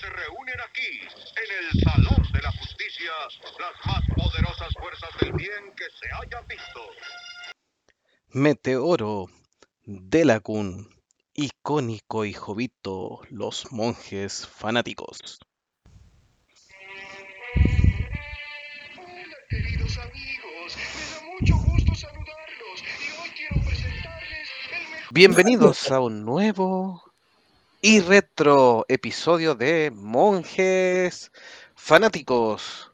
se reúnen aquí, en el Salón de la Justicia, las más poderosas fuerzas del bien que se hayan visto. Meteoro, Delacun, icónico y Jovito, los monjes fanáticos. Hola, queridos amigos. Me da mucho gusto saludarlos. Y hoy quiero presentarles el mejor. Bienvenidos a un nuevo y retro episodio de Monjes Fanáticos.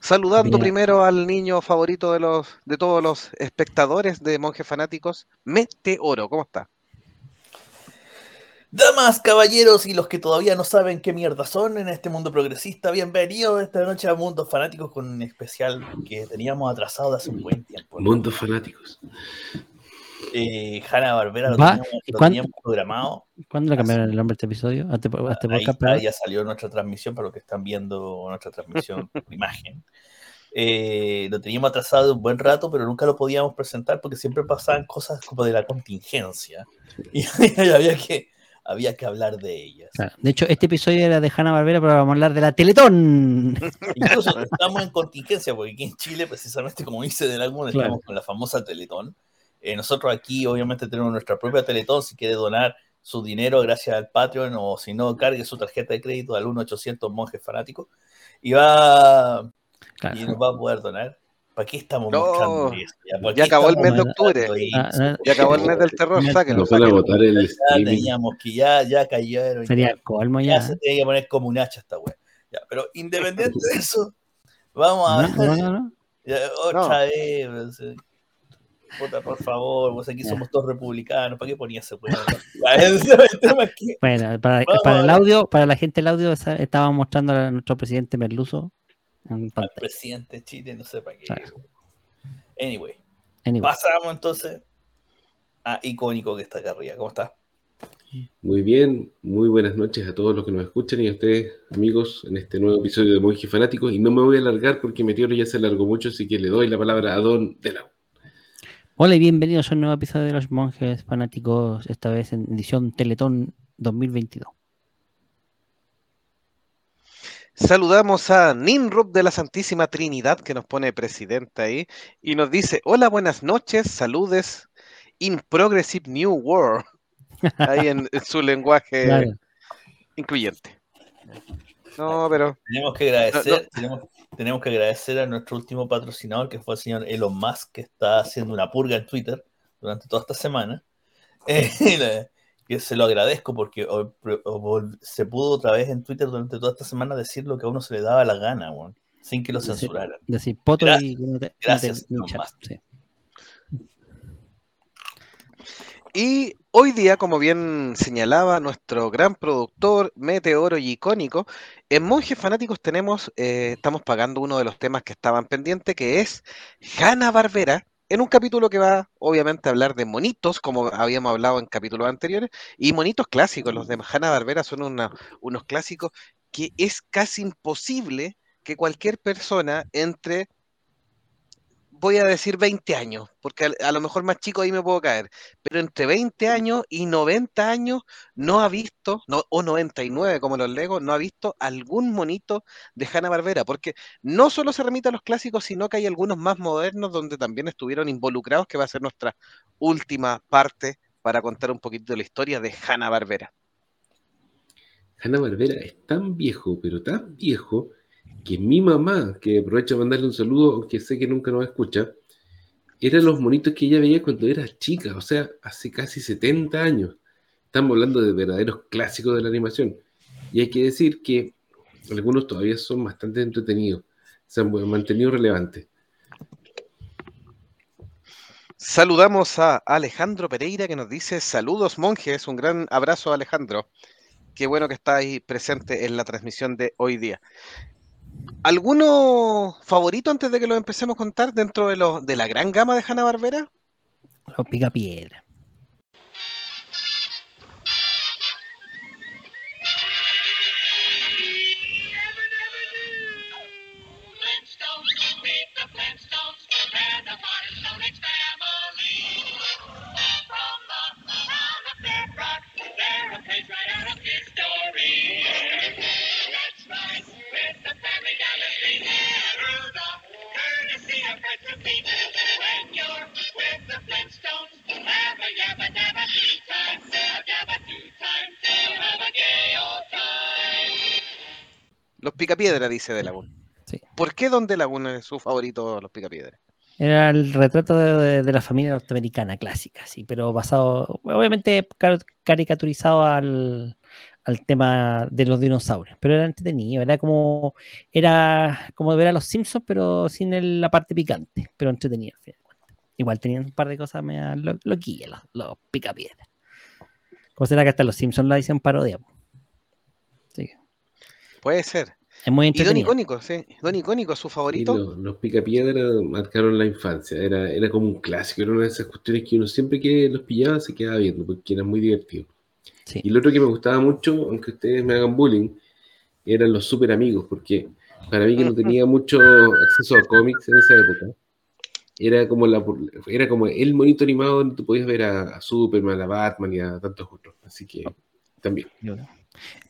Saludando Bien. primero al niño favorito de los de todos los espectadores de Monjes Fanáticos, Meteoro. ¿Cómo está? Damas, caballeros y los que todavía no saben qué mierda son en este mundo progresista, bienvenidos esta noche a Mundos Fanáticos con un especial que teníamos atrasado de hace un buen tiempo. Mundos fanáticos. Eh, Hanna Barbera lo teníamos, ¿y lo teníamos programado. ¿Cuándo le cambiaron el nombre a este episodio? ¿A este, a este Ahí podcast, ya salió nuestra transmisión para los que están viendo nuestra transmisión por imagen. Eh, lo teníamos atrasado un buen rato, pero nunca lo podíamos presentar porque siempre pasaban cosas como de la contingencia y había que, había que hablar de ellas. Claro. De hecho, este episodio era de Hanna Barbera, pero vamos a hablar de la Teletón. Incluso estamos en contingencia, porque aquí en Chile, precisamente como dice de alguna, Claro. estamos con la famosa Teletón. Eh, nosotros aquí, obviamente, tenemos nuestra propia Teletón. Si quiere donar su dinero gracias al Patreon, o si no, cargue su tarjeta de crédito al 1-800 monjes fanáticos y va Claro. y nos va a poder donar. ¿Para qué estamos No, mostrando eso? ¿Para ya acabó el mes de octubre. Ah, ah, Ya acabó el mes del terror, Ya- sáquenlo. Nos van a sáquenlo. votar el Ya teníamos que ya, ya cayeron. Sería ya. el colmo Ya ya. se tenía que poner como un hacha esta wea. Ya, pero independiente de eso, vamos a No, no, no, no. Ya, otra vez, puta, por favor, pues aquí somos todos republicanos, ¿para qué ponía ese el Bueno, para, Vamos para a el audio, para la gente del audio, estábamos mostrando a nuestro presidente Merluzo al presidente de Chile, no sé para qué. Claro. Anyway, Anyway, pasamos entonces a icónico que está acá arriba. ¿Cómo está? Muy bien, muy buenas noches a todos los que nos escuchan y a ustedes, amigos, en este nuevo episodio de Monjes Fanáticos. Y no me voy a alargar porque Meteoro ya se alargó mucho, así que le doy la palabra a Don Delau. Hola y bienvenidos a un nuevo episodio de Los Monjes Fanáticos, esta vez en edición Teletón 2022. Saludamos a Ninrup de la Santísima Trinidad que nos pone presidente ahí y nos dice, hola, buenas noches, saludes in Progressive New World, ahí en, en su lenguaje Claro. incluyente. No, pero Tenemos que agradecer, Tenemos, tenemos que agradecer a nuestro último patrocinador, que fue el señor Elon Musk, que está haciendo una purga en Twitter durante toda esta semana. Eh, que se lo agradezco porque o- o- vol- se pudo otra vez en Twitter durante toda esta semana decir lo que a uno se le daba la gana, weón, sin que lo censuraran. Decir poto Gracias. y no te- Gracias, no Elon te- Musk. sí. Y hoy día, como bien señalaba nuestro gran productor, meteoro y icónico, en Monjes Fanáticos tenemos, eh, estamos pagando uno de los temas que estaban pendientes, que es Hanna Barbera, en un capítulo que va, obviamente, a hablar de monitos, como habíamos hablado en capítulos anteriores, y monitos clásicos. Los de Hanna Barbera son unos clásicos que es casi imposible que cualquier persona entre voy a decir 20 años, porque a, a lo mejor más chico ahí me puedo caer, pero entre 20 años y 90 años no ha visto, no, o 99 como los Legos, no ha visto algún monito de Hanna-Barbera, porque no solo se remite a los clásicos, sino que hay algunos más modernos donde también estuvieron involucrados, que va a ser nuestra última parte para contar un poquito de la historia de Hanna-Barbera. Hanna Barbera es tan viejo, pero tan viejo, que mi mamá, que aprovecho de mandarle un saludo, aunque sé que nunca nos escucha, eran los monitos que ella veía cuando era chica, o sea, hace casi 70 años. Estamos hablando de verdaderos clásicos de la animación. Y hay que decir que algunos todavía son bastante entretenidos, se han mantenido relevantes. Saludamos a Alejandro Pereira que nos dice saludos monjes, un gran abrazo Alejandro. Qué bueno que estáis presente en la transmisión de hoy día. ¿Alguno favorito antes de que lo empecemos a contar dentro de, lo, de la gran gama de Hanna Barbera? Los pica Los Picapiedra, dice De Laguna. Sí. ¿Por qué Don De Laguna es su favorito, Los Picapiedra? Era el retrato de, la familia norteamericana clásica, sí, pero basado, obviamente caricaturizado al, al tema de los dinosaurios, pero era entretenido, era como, era como ver a los Simpsons, pero sin el- la parte picante, pero entretenido. Igual tenían un par de cosas medio lo, loquillas, los, los picapiedras. Como será que hasta los Simpsons la dicen parodia. Sí, Puede ser. es muy Y Don. Icónico, sí. Don Icónico es su favorito. los, los picapiedra marcaron la infancia. Era, era como un clásico, era una de esas cuestiones que uno siempre que los pillaba se quedaba viendo, porque era muy divertido. Sí. Y lo otro que me gustaba mucho, aunque ustedes me hagan bullying, eran los super amigos, porque para mí que no tenía mucho acceso a cómics en esa época, era como, la, era como el monito animado donde tú podías ver a, a Superman, a Batman y a tantos otros. Así que también.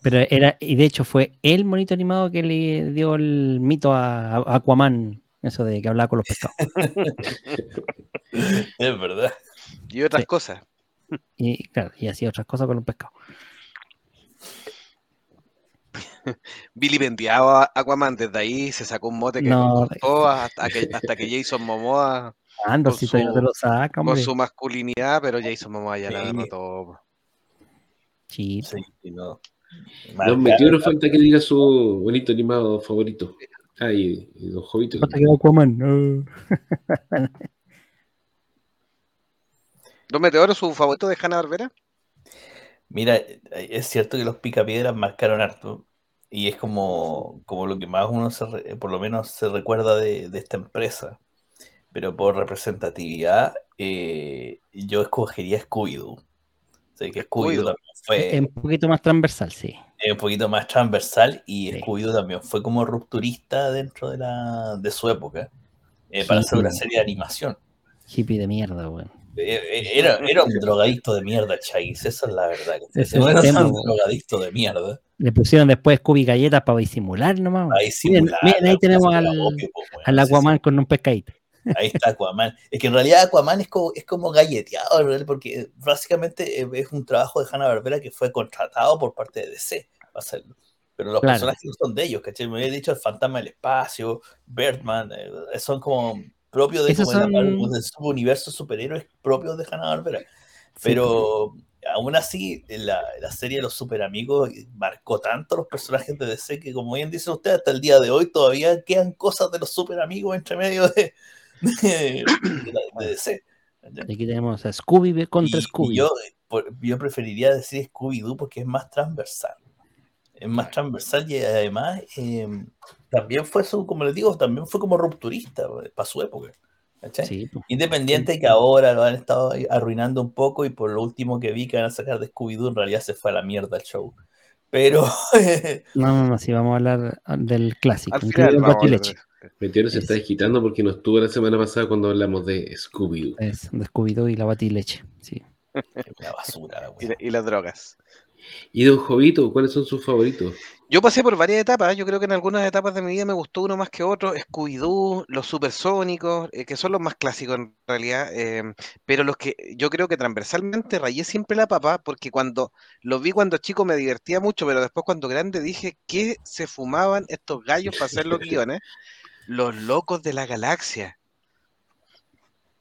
Pero era, y de hecho fue el monito animado que le dio el mito a, a Aquaman, eso de que hablaba con los pescados. Es verdad. Y otras Sí. cosas. Y claro, y hacía otras cosas con los pescados. Billy vendiaba a Aquaman, desde ahí se sacó un mote que No. costó hasta que, hasta que Jason Momoa Ando, Con si no te su- lo saca, con su masculinidad, pero Jason Momoa ya la Sí. derrotó. Sí, Sí, y no. Los meteoros falta que diga su bonito animado favorito. Ah, y, y los hobbits. ¿Cuánto quedó Aquaman? No. ¿Don Meteoro su favorito de Hanna Barbera? Mira, es cierto que los picapiedras marcaron harto y es como, como lo que más uno se re- por lo menos se recuerda de, de esta empresa. Pero por representatividad, eh, yo escogería Scooby-Doo. O sea, que Scooby-Doo Scooby-Doo. también fue Es un poquito más transversal, sí. eh, un poquito más transversal y Sí. Scooby-Doo también fue como rupturista dentro de, la, de su época eh, para hacer una serie de animación. Hippie de mierda, weón. Eh, Era, era un drogadicto de mierda, Chagis, esa es la verdad. Ese es era un drogadicto de mierda. Le pusieron después Scooby galletas para disimular nomás. Ahí Miren, simular, miren, ahí tenemos al, weón, al sí, Aquaman con un pescadito. Ahí está Aquaman. Es que en realidad Aquaman es como, es como galleteado, porque básicamente eh, es un trabajo de Hanna Barbera que fue contratado por parte de DC para hacerlo. Pero los Claro. personajes no son de ellos, ¿cachai? Me había dicho el fantasma del espacio, Birdman, eh, son como propios de, como de son- del subuniverso superhéroes propios de Hanna Barbera. Pero aún así, la, la serie de los super amigos marcó tanto a los personajes de DC que, como bien dice usted, hasta el día de hoy todavía quedan cosas de los super amigos entre medio de, de, de de DC. Y aquí tenemos a Scooby contra Y- y Scooby. yo, por- yo preferiría decir Scooby-Doo porque es más transversal. Es más transversal y además eh, también fue su, como les digo, también fue como rupturista para su época. ¿cachai? Sí, po. Independiente que ahora lo han estado arruinando un poco y por lo último que vi que van a sacar de Scooby-Doo en realidad se fue a la mierda el show. Pero No, no, no, sí, vamos a hablar del clásico. Al final, Meteoro se Es- está desquitando porque no estuvo la semana pasada cuando hablamos de Scooby-Doo. Es de Scooby-Doo y la batileche. Sí. una basura, la y, y las drogas. ¿Y Don Jovito, cuáles son sus favoritos? Yo pasé por varias etapas, yo creo que en algunas etapas de mi vida me gustó uno más que otro, Scooby-Doo, los supersónicos, eh, que son los más clásicos en realidad, eh, pero los que yo creo que transversalmente rayé siempre la papa, porque cuando los vi cuando chico me divertía mucho, pero después cuando grande dije, ¿qué se fumaban estos gallos para hacer los guiones? Los locos de la galaxia.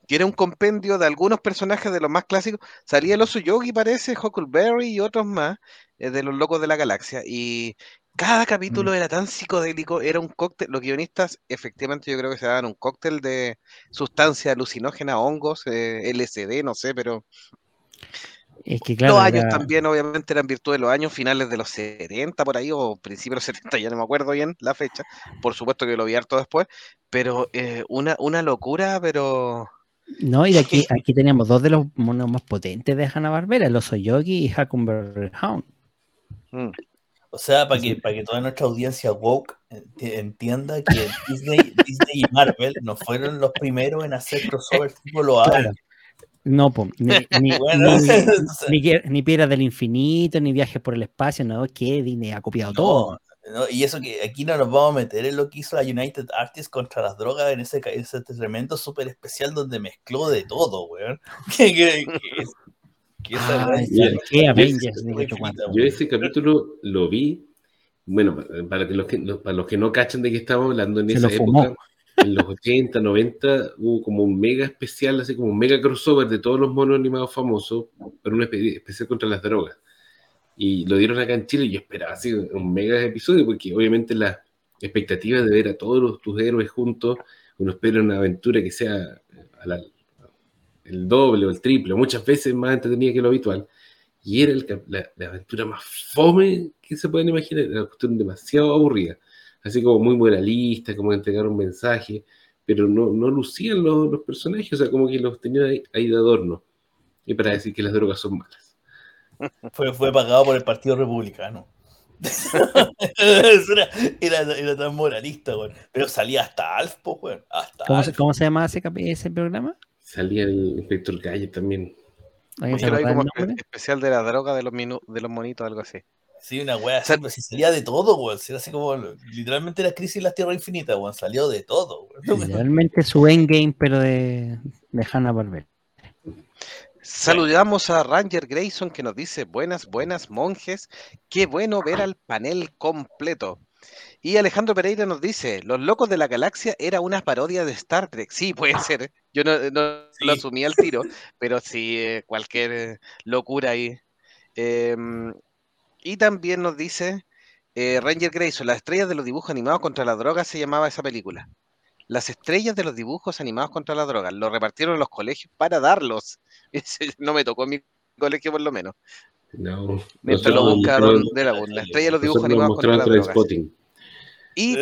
Que era un compendio de algunos personajes de los más clásicos. Salía el oso Yogi, parece, Huckleberry y otros más eh, de los locos de la galaxia. Y cada capítulo era tan psicodélico, era un cóctel. Los guionistas, efectivamente, yo creo que se daban un cóctel de sustancia alucinógena, hongos, eh, LSD, no sé, pero Es que claro, los años era- también, obviamente, eran virtud de los años finales de los 70 por ahí, o principios de los 70, ya no me acuerdo bien la fecha. Por supuesto que lo vi harto después, pero eh, una, una locura, pero. No, y aquí, aquí tenemos dos de los monos más potentes de Hanna-Barbera, el oso Yogi y Huckleberry Hound. mm. O sea, para que, para que toda nuestra audiencia woke enti- entienda que Disney, Disney y Marvel no fueron los primeros en hacer crossover tipo lo Claro. No, po, ni, ni, Bueno, ni, Piedras del Infinito, ni Viajes por el Espacio, no, que Disney ha copiado todo. No, y eso que aquí no nos vamos a meter en lo que hizo la United Artists contra las drogas en ese, ese tremendo súper especial donde mezcló de todo, weón. Que, que, que, que esa Ay, weá- ¿sabes qué? Avengers, cuánto. finita, Yo ese capítulo lo vi Bueno, pa- para, que los que, los- para los que no cachan de qué estamos hablando, en Se esa lo fumó. época, en los 80, 90, hubo como un mega especial, así como un mega crossover de todos los monos animados famosos, pero un espe- especial contra las drogas. Y lo dieron acá en Chile y yo esperaba así un mega episodio, porque obviamente la expectativa de ver a todos los- tus héroes juntos, uno espera una aventura que sea eh, a la- el doble o el triple, muchas veces más entretenida que lo habitual. Y era el la, la aventura más fome que se pueden imaginar, era una cuestión demasiado aburrida. Así como muy moralista, como entregar un mensaje, pero no, no lucían los, los personajes, o sea, como que los tenían ahí, ahí de adorno. Y para decir que las drogas son malas. Fue, fue pagado por el Partido Republicano. Era, era, era tan moralista, weón. Pero salía hasta Alf, po, weón. Hasta ¿Cómo se, Alf. cómo se llama ese, ese programa? Salía el inspector Calle también. Especial de la droga de los, minu- de los monitos, algo así. Sí, una wea así, sea- pero si salía de todo, weón. Si era así como, literalmente la crisis de las tierras infinitas, weón. Salió de todo, weón. Literalmente su endgame, pero de, de Hanna Barbera. Saludamos a Ranger Grayson que nos dice buenas, buenas monjes, qué bueno ver al panel completo. Y Alejandro Pereira nos dice, Los Locos de la Galaxia era una parodia de Star Trek. Sí, puede ser. ¿Eh? Yo no, no Sí. lo asumí al tiro, pero sí, eh, cualquier eh, locura ahí. Em, y también nos dice eh, Ranger Grayson, las estrellas de los dibujos animados contra la droga se llamaba esa película. Las estrellas de los dibujos animados contra la droga. Lo repartieron en los colegios para darlos. No me tocó en mi colegio por lo menos. No, Mientras lo buscaron de la bunda. La estrella de los dibujos animados contra la droga. Y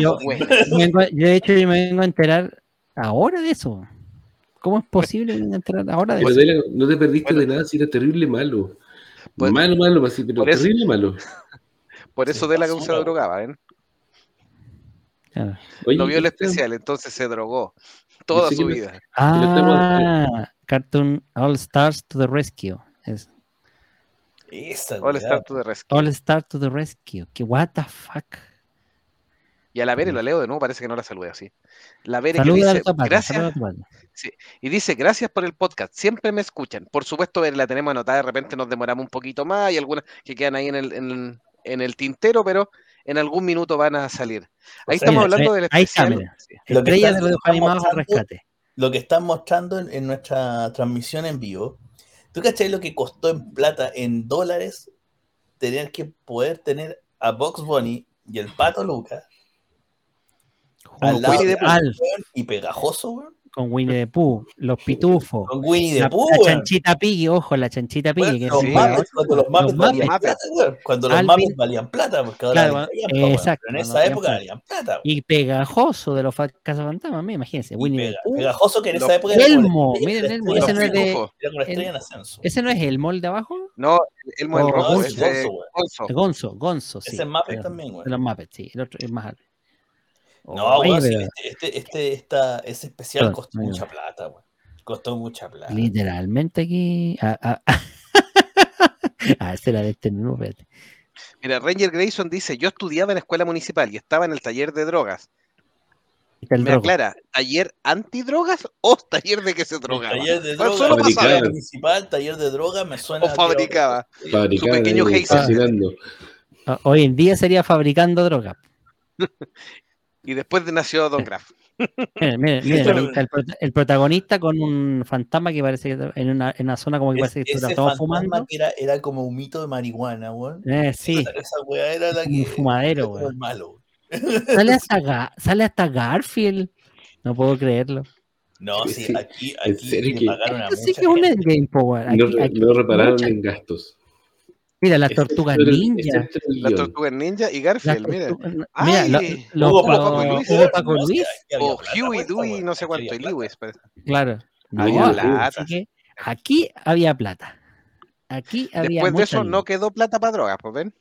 Yo, vengo- yo, de hecho, yo me vengo a enterar ahora de eso. ¿Cómo es posible enterar ahora de eso? no te perdiste Bueno. de nada, si era terrible malo. Pues- malo, malo, así, pero por eso- terrible malo. Por eso de la que basura. se drogaba, ¿eh? Claro. Oye, No vio el esta- especial, entonces se drogó toda sé su vida. Ah, Cartoon All Stars to the Rescue. Es Esa, All weá. Star to the Rescue. All Stars to the Rescue. Que what the fuck. Y a la Vere, lo leo de nuevo, parece que no la saludé así. La Vere que dice, gracias, y dice, gracias por el podcast, siempre me escuchan. Por supuesto, Vere, la tenemos anotada, de repente nos demoramos un poquito más, y algunas que quedan ahí en el, en, en el tintero, pero en algún minuto van a salir. Ahí O sea, estamos hablando eh, del ahí está, especial. mira. Sí. Lo que de los animados al rescate. Lo que están mostrando en, en nuestra transmisión en vivo. ¿Tú cachai lo que costó en plata, en dólares, tener que poder tener a Box Bunny y el Pato Lucas al Junto lado Winnie de the weón, y pegajoso, weón? con Winnie the Pooh, los pitufos, Con Winnie the la, Pooh, la chanchita Piggy, ojo, la chanchita Piggy. Los sí, cuando los Los valían Muppets. plata, weón. Cuando los Alvin- Muppets valían plata, porque ahora Claro, callampa, weón. exacto, Pero en esa valían época valían plata, weón. y pegajoso de los fa- cazafantasmas, me imagínense. Winnie the pega- Pooh. pegajoso que en Los esa época era Elmo, estrella- miren Elmo, ese no es de- pitufos. Era como la estrella el- en ascenso. ¿Ese no es Elmo el de abajo? No, el Elmo el Oh, rojo, es es eh, Gonzo. Gonzo. Gonzo, Gonzo, sí. Ese es Muppet también, weón. De los Muppets, sí. El otro es más alto. No, weón, sí, pero este, este, este- esta, ese especial costó no, no. mucha plata, weón. Costó mucha plata. Literalmente aquí. Ah, ah, ah, ese era de este mismo, espérate. Mira, Ranger Grayson dice, yo estudiaba en la escuela municipal y estaba en el taller de drogas. El Me drogo. aclara, ¿taller antidrogas o taller de que se drogaba? Taller de Ah, droga, solo Fabricaba. municipal, taller de droga, me suena. O fabricaba. Fabricaban Su pequeño. Ah, Hoy en día sería fabricando droga. Y después de nació Don Graff. Miren, miren, miren, el, prota- el protagonista con un fantasma que parece que en una, en una zona como que parece que está todo fantasma fumando. que era, era como un mito de marihuana, weón. Eh, sí, Esa, esa weá era la un fumadero, weón. malo. Sale hasta, sale hasta Garfield. No puedo creerlo. No, Sí, sí, sí. aquí, ¿En aquí serio le que- pagaron a Esto sí mucha que es un gente. endgame, po, weón. No, no repararon mucha- en gastos. Mira, las Ese tortugas era el- ese ninja. era el Las guion. tortugas ninja y Garfield, mira. tortugas- Mira, Ay, lo- los- Hugo los- Paco Luis. Paco Luis, O Huey, pues, Dewey, no sé cuánto, y. Lewis. parece. claro. No, Había plata. así que aquí había plata. Aquí había Después de eso no quedó plata para drogas, pues ven.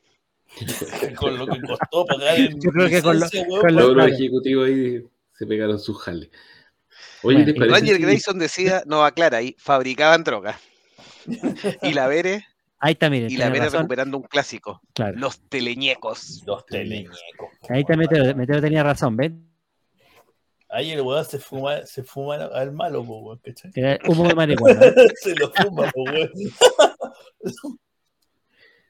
Con lo que costó pagar en Yo creo que con lo- con lo- Todos los ejecutivos ahí se pegaron sus jales. Oye, Bueno, ¿les y parece Ranger si- Grayson decía, no aclara ahí, fabricaban drogas. Y la Vere, Ahí está, miren. y la razón, recuperando un clásico, claro. los teleñecos. Los teleñecos. Ahí está Meteo, Meteo tenía razón, ¿ves? Ahí el weón se fuma, se fuma al malo, po, weón, ¿cachai? Era humo de marihuana. se lo fuma, po, weón.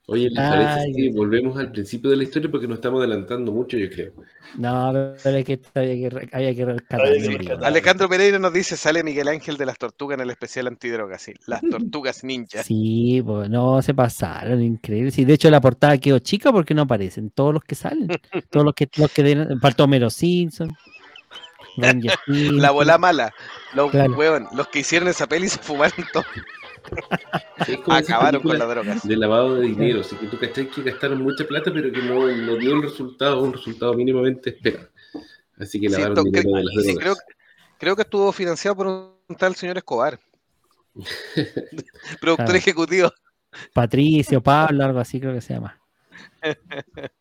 Oye, ¿les parece Dios. volvemos al principio de la historia? Porque nos estamos adelantando mucho, yo creo. No, pero es que había que, había que rescatar. Que. Alejandro Pereira nos dice, sale Miguel Ángel de las tortugas en el especial antidrogas, sí. Las tortugas ninja. Sí, pues no se pasaron, increíble. Sí, de hecho la portada quedó chica porque no aparecen todos los que salen. Todos los que los que den- faltó Homero Simpson. La bola mala. Los, Claro. weón, los que hicieron esa peli se fumaron todo. Es como esas Acabaron con las drogas. de lavado de dinero, así que tú cachai que gastaron mucha plata, pero que no, no dio el resultado, un resultado mínimamente esperado. Así que Sí, lavaron to- dinero de las sí, drogas. creo, creo que estuvo financiado por un tal señor Escobar. Productor Claro. ejecutivo. Patricio, Pablo, algo así creo que se llama.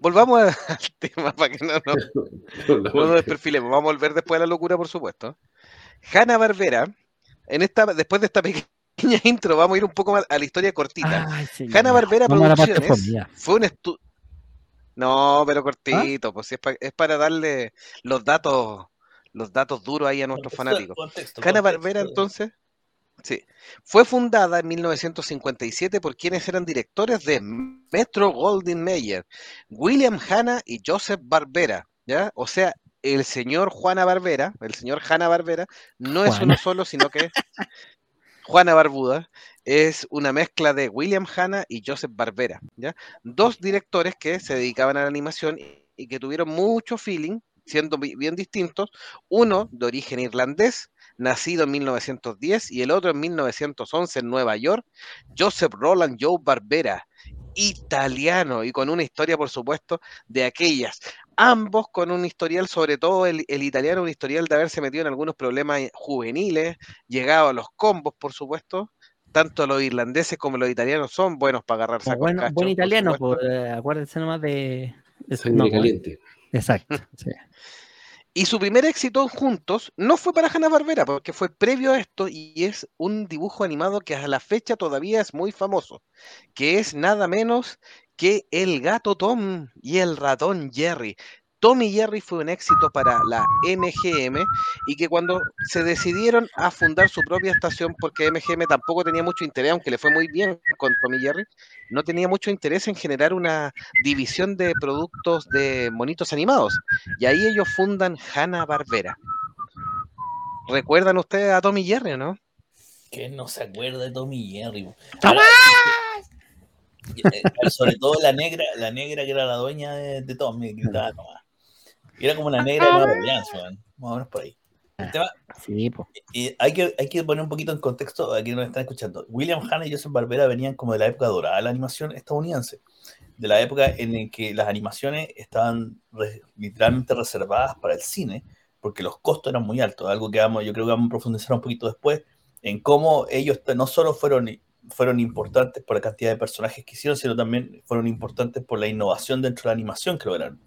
Volvamos al tema para que no no nos desperfilemos. Vamos a volver después a la locura, por supuesto. Hanna Barbera, en esta, después de esta pequeña intro, vamos a ir un poco más a la historia cortita. Ay. Hanna Barbera Vamos Producciones fue un estudio. No, ¿Ah? pero cortito, pues es, pa- es para darle los datos, los datos duros ahí a nuestros fanáticos. Contexto, Hanna contexto. Barbera, entonces, sí, fue fundada en 1957 por quienes eran directores de Metro Goldwyn Mayer, William Hanna y Joseph Barbera, ¿ya? O sea, el señor Juana Barbera, el señor Hanna Barbera, no es uno solo, sino que Juana Barbuda es una mezcla de William Hanna y Joseph Barbera, ¿ya? Dos directores que se dedicaban a la animación y- que tuvieron mucho feeling, siendo bi- bien distintos, uno de origen irlandés, nacido en 1910, y el otro en 1911 en Nueva York, Joseph Roland Joe Barbera, italiano y con una historia, por supuesto, de aquellas. Ambos con un historial, sobre todo el, el italiano, un historial de haberse metido en algunos problemas juveniles, llegado a los combos, por supuesto. Tanto los irlandeses como los italianos son buenos para agarrarse a bueno, buen por italiano, supuesto. pues, eh, acuérdense nomás de. de- Sangre no, pues, caliente. Exacto. sí. Y su primer éxito juntos no fue para Hanna Barbera, porque fue previo a esto y es un dibujo animado que a la fecha todavía es muy famoso, que es nada menos que el gato Tom y el ratón Jerry. Tom y Jerry fue un éxito para la MGM y que cuando se decidieron a fundar su propia estación, porque MGM tampoco tenía mucho interés, aunque le fue muy bien con Tom y Jerry, no tenía mucho interés en generar una división de productos de monitos animados. Y ahí ellos fundan Hanna Barbera. ¿Recuerdan ustedes a Tommy Jerry, no? ¿Quién no se acuerda de Tommy Jerry? Eh, eh, Sobre todo la negra, la negra que era la dueña de, de Tommy, que gritaba Tomás. Y Era como la negra de Nueva Orleans. Más o menos por ahí. El tema, Sí, pues. y hay, que, hay que poner un poquito en contexto a quienes nos están escuchando. William Hanna y Joseph Barbera venían como de la época dorada de la animación estadounidense, de la época en la que las animaciones estaban re- literalmente reservadas para el cine, porque los costos eran muy altos, algo que vamos, yo creo que vamos a profundizar un poquito después, en cómo ellos no solo fueron, fueron importantes por la cantidad de personajes que hicieron, sino también fueron importantes por la innovación dentro de la animación que lograron.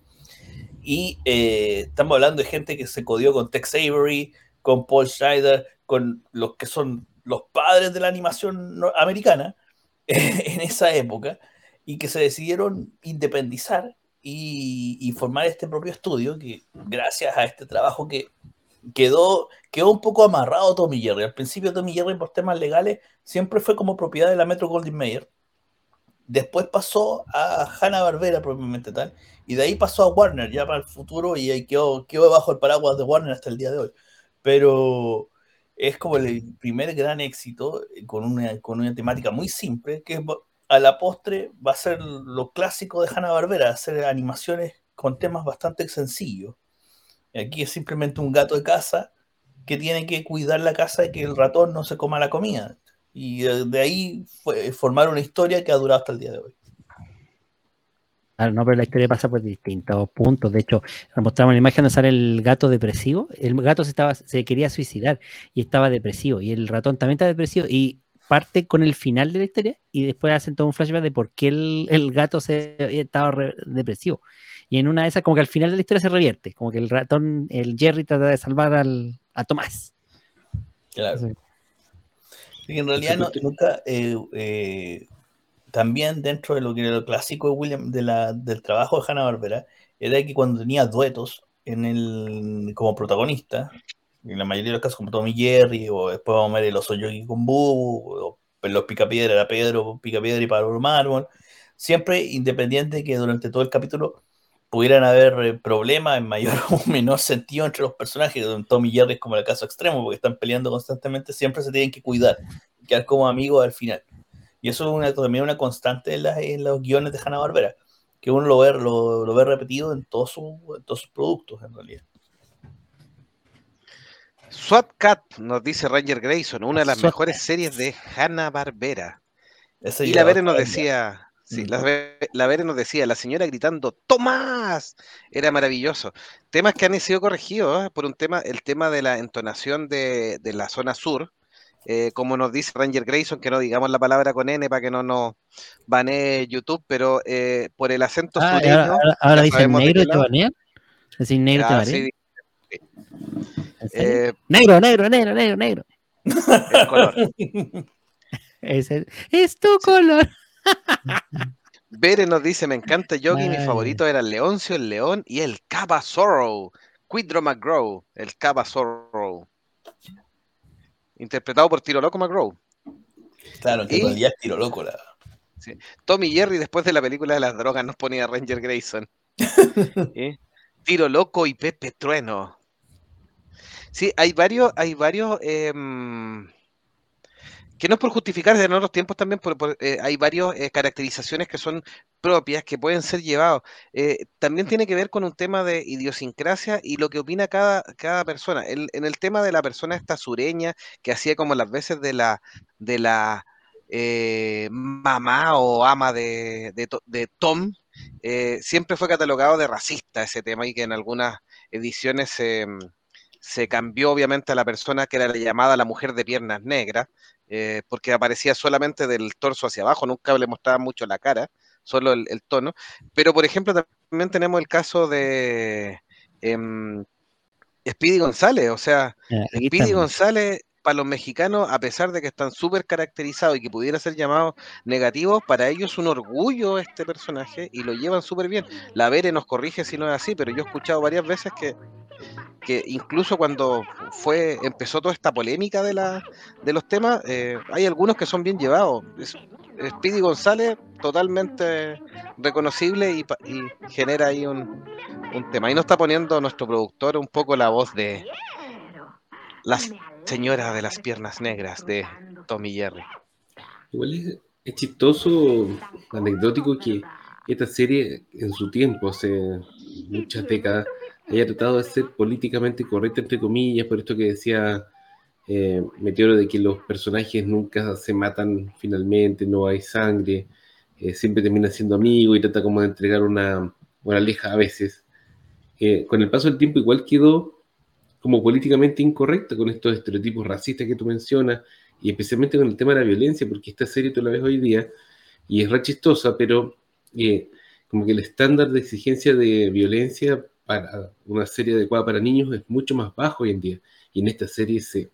Y eh, estamos hablando de gente que se codió con Tex Avery, con Paul Scheider, con los que son los padres de la animación americana en esa época, y que se decidieron independizar y, y formar este propio estudio, que gracias a este trabajo que quedó, quedó un poco amarrado Tommy Jerry. Al principio Tommy Jerry por temas legales siempre fue como propiedad de la Metro Goldwyn Mayer. Después pasó a Hanna Barbera propiamente tal, y de ahí pasó a Warner ya para el futuro y ahí quedó, bajo el paraguas de Warner hasta el día de hoy. Pero es como el primer gran éxito eh, con una, con una temática muy simple, que a la postre va a ser lo clásico de Hanna Barbera, hacer animaciones con temas bastante sencillos. Aquí es simplemente un gato de casa que tiene que cuidar la casa de que el ratón no se coma la comida. Y de ahí fue formar una historia que ha durado hasta el día de hoy. Ah, no, pero la historia pasa por distintos puntos. De hecho, mostramos una imagen donde sale el gato depresivo. El gato se, estaba, se quería suicidar y estaba depresivo. Y el ratón también está depresivo. Y parte con el final de la historia y después hacen todo un flashback de por qué el, el gato se, estaba re- depresivo. Y en una de esas, como que al final de la historia se revierte. Como que el ratón, el Jerry trata de salvar al, a Tomás. Claro. Sí, en realidad no- nunca, eh, eh, también dentro de lo que era lo clásico de William, de la, del trabajo de Hanna Barbera, era que cuando tenía duetos en el, como protagonista, en la mayoría de los casos como Tommy Jerry, o después vamos a ver el oso Yogi con Bubu, o los Picapiedra era Pedro Picapiedra y Pablo Mármol. Siempre independiente que durante todo el capítulo pudieran haber eh, problemas en mayor o menor sentido entre los personajes. Don Tom y Jerry es como el caso extremo, porque están peleando constantemente, siempre se tienen que cuidar, quedar como amigos al final. Y eso es una, también una constante en, las- en los guiones de Hanna-Barbera, que uno lo ve, lo, lo ve repetido en todos, sus, en todos sus productos, en realidad. SWAT Cat nos dice Ranger Grayson, una de las mejores Cat. series de Hanna Barbera. Ese Y la Vere nos decía, sí, Mm. la, la Vere nos decía, la señora gritando ¡Tomás! Era maravilloso. Temas que han sido corregidos ¿eh? por un tema, el tema de la entonación de, de la zona sur. eh, como nos dice Ranger Grayson, que no digamos la palabra con N para que no nos banee YouTube, pero eh, por el acento Ah, sureño. ahora, ahora- dicen negro y te banean. Decir negro y te Ah, eh, Negro, negro, negro, negro, negro. el color. Ese- es tu color. Bere nos dice, me encanta Yogi, mi Ay. favorito era el Leoncio, el León y el Sorrow. Quidro McGraw, el Caba Sorrow. Interpretado por Tiro Loco McGraw. Claro, que es tiro loco. La... Tommy Jerry, después de la película de las drogas, nos ponía Ranger Grayson. ¿Eh? Tiro Loco y Pepe Trueno. Sí, hay varios, hay varios, em, que no es por justificar de en otros tiempos también, por- eh, hay varias caracterizaciones que son propias, que pueden ser llevados. Eh, también tiene que ver con un tema de idiosincrasia y lo que opina cada, cada persona. En el tema de la persona esta sureña, que hacía como las veces de la, de la eh, mamá o ama de, de de Tom, eh, siempre fue catalogado de racista ese tema y que en algunas ediciones se, cambió obviamente a la persona que era la llamada la mujer de piernas negras, eh, porque aparecía solamente del torso hacia abajo, nunca le mostraba mucho la cara, solo el, el tono. Pero por ejemplo también tenemos el caso de em, Speedy González, o sea, aquí Speedy. González, para los mexicanos, a pesar de que están súper caracterizados y que pudiera ser llamados negativos, para ellos es un orgullo este personaje y lo llevan súper bien. La Vere nos corrige si no es así, pero yo he escuchado varias veces que, que incluso cuando fue empezó toda esta polémica de, la, de los temas, eh, hay algunos que son bien llevados. Es- Speedy González, totalmente reconocible y, y genera ahí un, un tema. Ahí nos está poniendo nuestro productor un poco la voz de la señora de las piernas negras de Tommy Jerry. Igual es, es chistoso, anecdótico que esta serie en su tiempo, hace muchas décadas, haya tratado de ser políticamente correcta, entre comillas, por esto que decía eh, Meteoro, de que los personajes nunca se matan finalmente, no hay sangre, eh, siempre terminan siendo amigos y trata como de entregar una moraleja a veces. Eh, con el paso del tiempo igual quedó como políticamente incorrecta con estos estereotipos racistas que tú mencionas, y especialmente con el tema de la violencia, porque esta serie tú la ves hoy día y es re chistosa, pero eh, como que el estándar de exigencia de violencia para una serie adecuada para niños es mucho más bajo hoy en día. Y en esta serie se,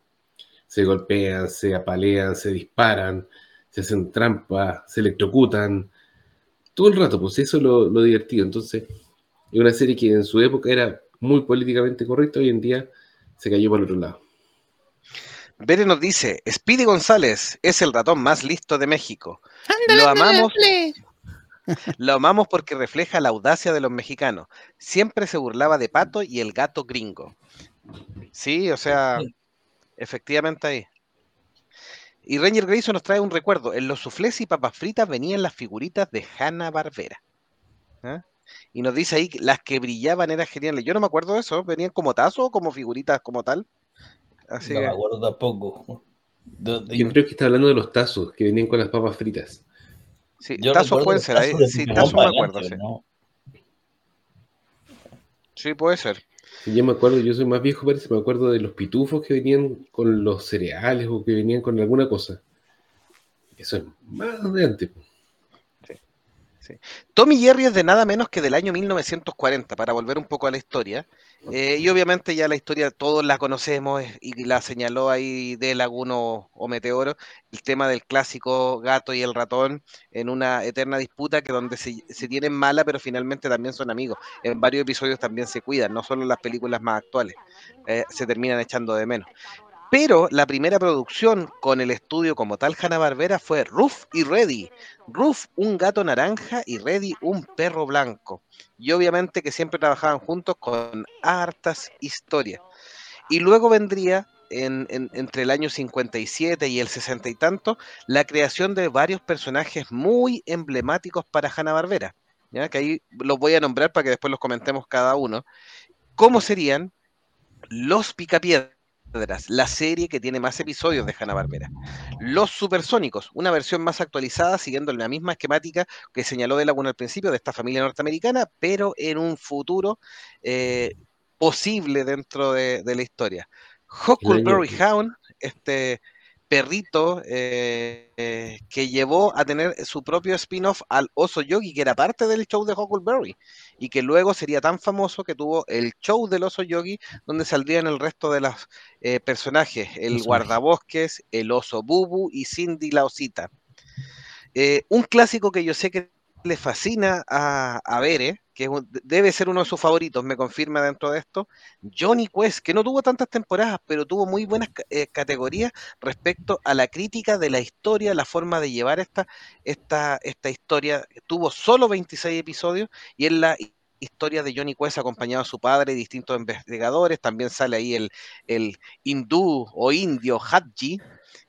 se golpean, se apalean, se disparan, se hacen trampas, se electrocutan, todo el rato, pues eso es lo, lo divertido. Entonces, es una serie que en su época era muy políticamente correcta, hoy en día se cayó por el otro lado. Bere nos dice, Speedy González es el ratón más listo de México. Lo amamos, lo amamos porque refleja la audacia de los mexicanos. Siempre se burlaba de Pato y el gato gringo. Sí, o sea, efectivamente ahí. Y Ranger Grayson nos trae un recuerdo. En los suflés y papas fritas venían las figuritas de Hanna Barbera. Y nos dice ahí que las que brillaban eran geniales. Yo no me acuerdo de eso. ¿Venían como tazo o como figuritas como tal? Así no que- me acuerdo tampoco. Yo creo que está hablando de los tazos que venían con las papas fritas. Sí, yo pueden los ser. ahí- Sí, tazos me acuerdo. Sí. ¿no? sí, puede ser. Yo me acuerdo, yo soy más viejo, parece, me acuerdo de los pitufos que venían con los cereales o que venían con alguna cosa. Eso es más de antes. Tommy Jerry es de nada menos que del año 1940, para volver un poco a la historia. Eh, y obviamente ya la historia todos la conocemos eh, y la señaló ahí de Laguno o Meteoro, el tema del clásico gato y el ratón en una eterna disputa que donde se, se tienen mala, pero finalmente también son amigos. En varios episodios también se cuidan, no solo en las películas más actuales, eh, se terminan echando de menos. Pero la primera producción con el estudio como tal Hanna-Barbera fue Ruff y Reddy. Ruff, un gato naranja, y Reddy, un perro blanco. Y obviamente que siempre trabajaban juntos con hartas historias. Y luego vendría, en- en- entre el año 57 y el 60 y tanto, la creación de varios personajes muy emblemáticos para Hanna-Barbera. ¿ya? Que ahí los voy a nombrar para que después los comentemos cada uno. ¿Cómo serían los Picapiedras? La serie que tiene más episodios de Hanna-Barbera. Los Supersónicos, una versión más actualizada, siguiendo la misma esquemática que señaló de Laguna al principio de esta familia norteamericana, pero en un futuro eh, posible dentro de, de la historia. Huckleberry Hound, este perrito eh, eh, que llevó a tener su propio spin-off al Oso Yogi, que era parte del show de Huckleberry, y que luego sería tan famoso que tuvo el show del Oso Yogi, donde saldrían el resto de los eh, personajes, el guardabosques, el oso Bubu y Cindy la osita. Eh, un clásico que yo sé que le fascina a, a que debe ser uno de sus favoritos, me confirma dentro de esto, Johnny Quest, que no tuvo tantas temporadas, pero tuvo muy buenas eh, categorías respecto a la crítica de la historia, la forma de llevar esta, esta, esta historia. Tuvo solo 26 episodios y es la hi- historia de Johnny Quest acompañado a su padre y distintos investigadores. También sale ahí el, el hindú o indio Hadji.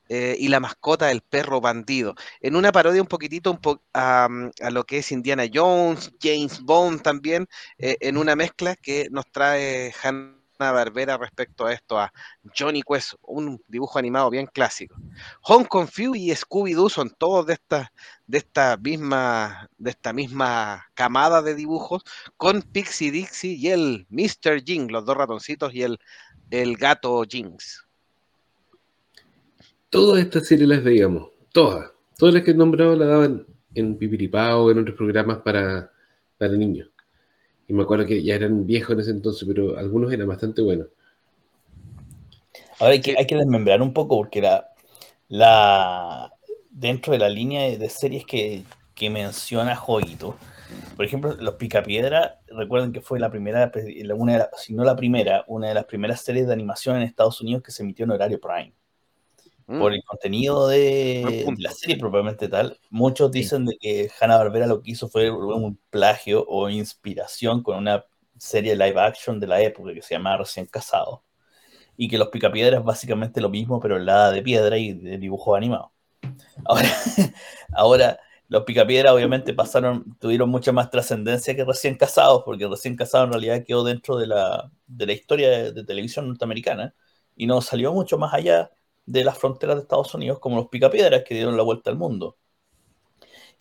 Eh, y la mascota del perro bandido. En una parodia un poquitito a, lo que es Indiana Jones, James Bond también, eh, en una mezcla que nos trae Hanna Barbera respecto a esto, a Johnny Quest, un dibujo animado bien clásico. Hong Kong y Scooby-Doo son todos de esta, de esta misma, de esta misma camada de dibujos, con Pixie Dixie y el Mr. Jing, los dos ratoncitos y el, el gato Jinx. Todas estas series las veíamos, todas. Todas las que he nombrado las daban en Pipiripao en otros programas para, para niños. Y me acuerdo que ya eran viejos en ese entonces, pero algunos eran bastante buenos. Ahora hay que, desmembrar un poco porque la, la dentro de la línea de, series que, que menciona Joguito, por ejemplo, Los Picapiedra, recuerden que fue la primera, una de si no la primera, una de las primeras series de animación en Estados Unidos que se emitió en horario prime. Mm, Por el contenido de, de la serie propiamente tal, muchos dicen de que Hanna-Barbera lo que hizo fue un plagio o inspiración con una serie live action de la época que se llamaba Recién Casado y que Los Picapiedras es básicamente lo mismo, pero en la de piedra y de dibujo animado. Ahora, ahora los Picapiedras obviamente pasaron, tuvieron mucha más trascendencia que Recién Casados, porque Recién Casado en realidad quedó dentro de la, de la historia de, de televisión norteamericana y no salió mucho más allá de las fronteras de Estados Unidos como los Picapiedras que dieron la vuelta al mundo.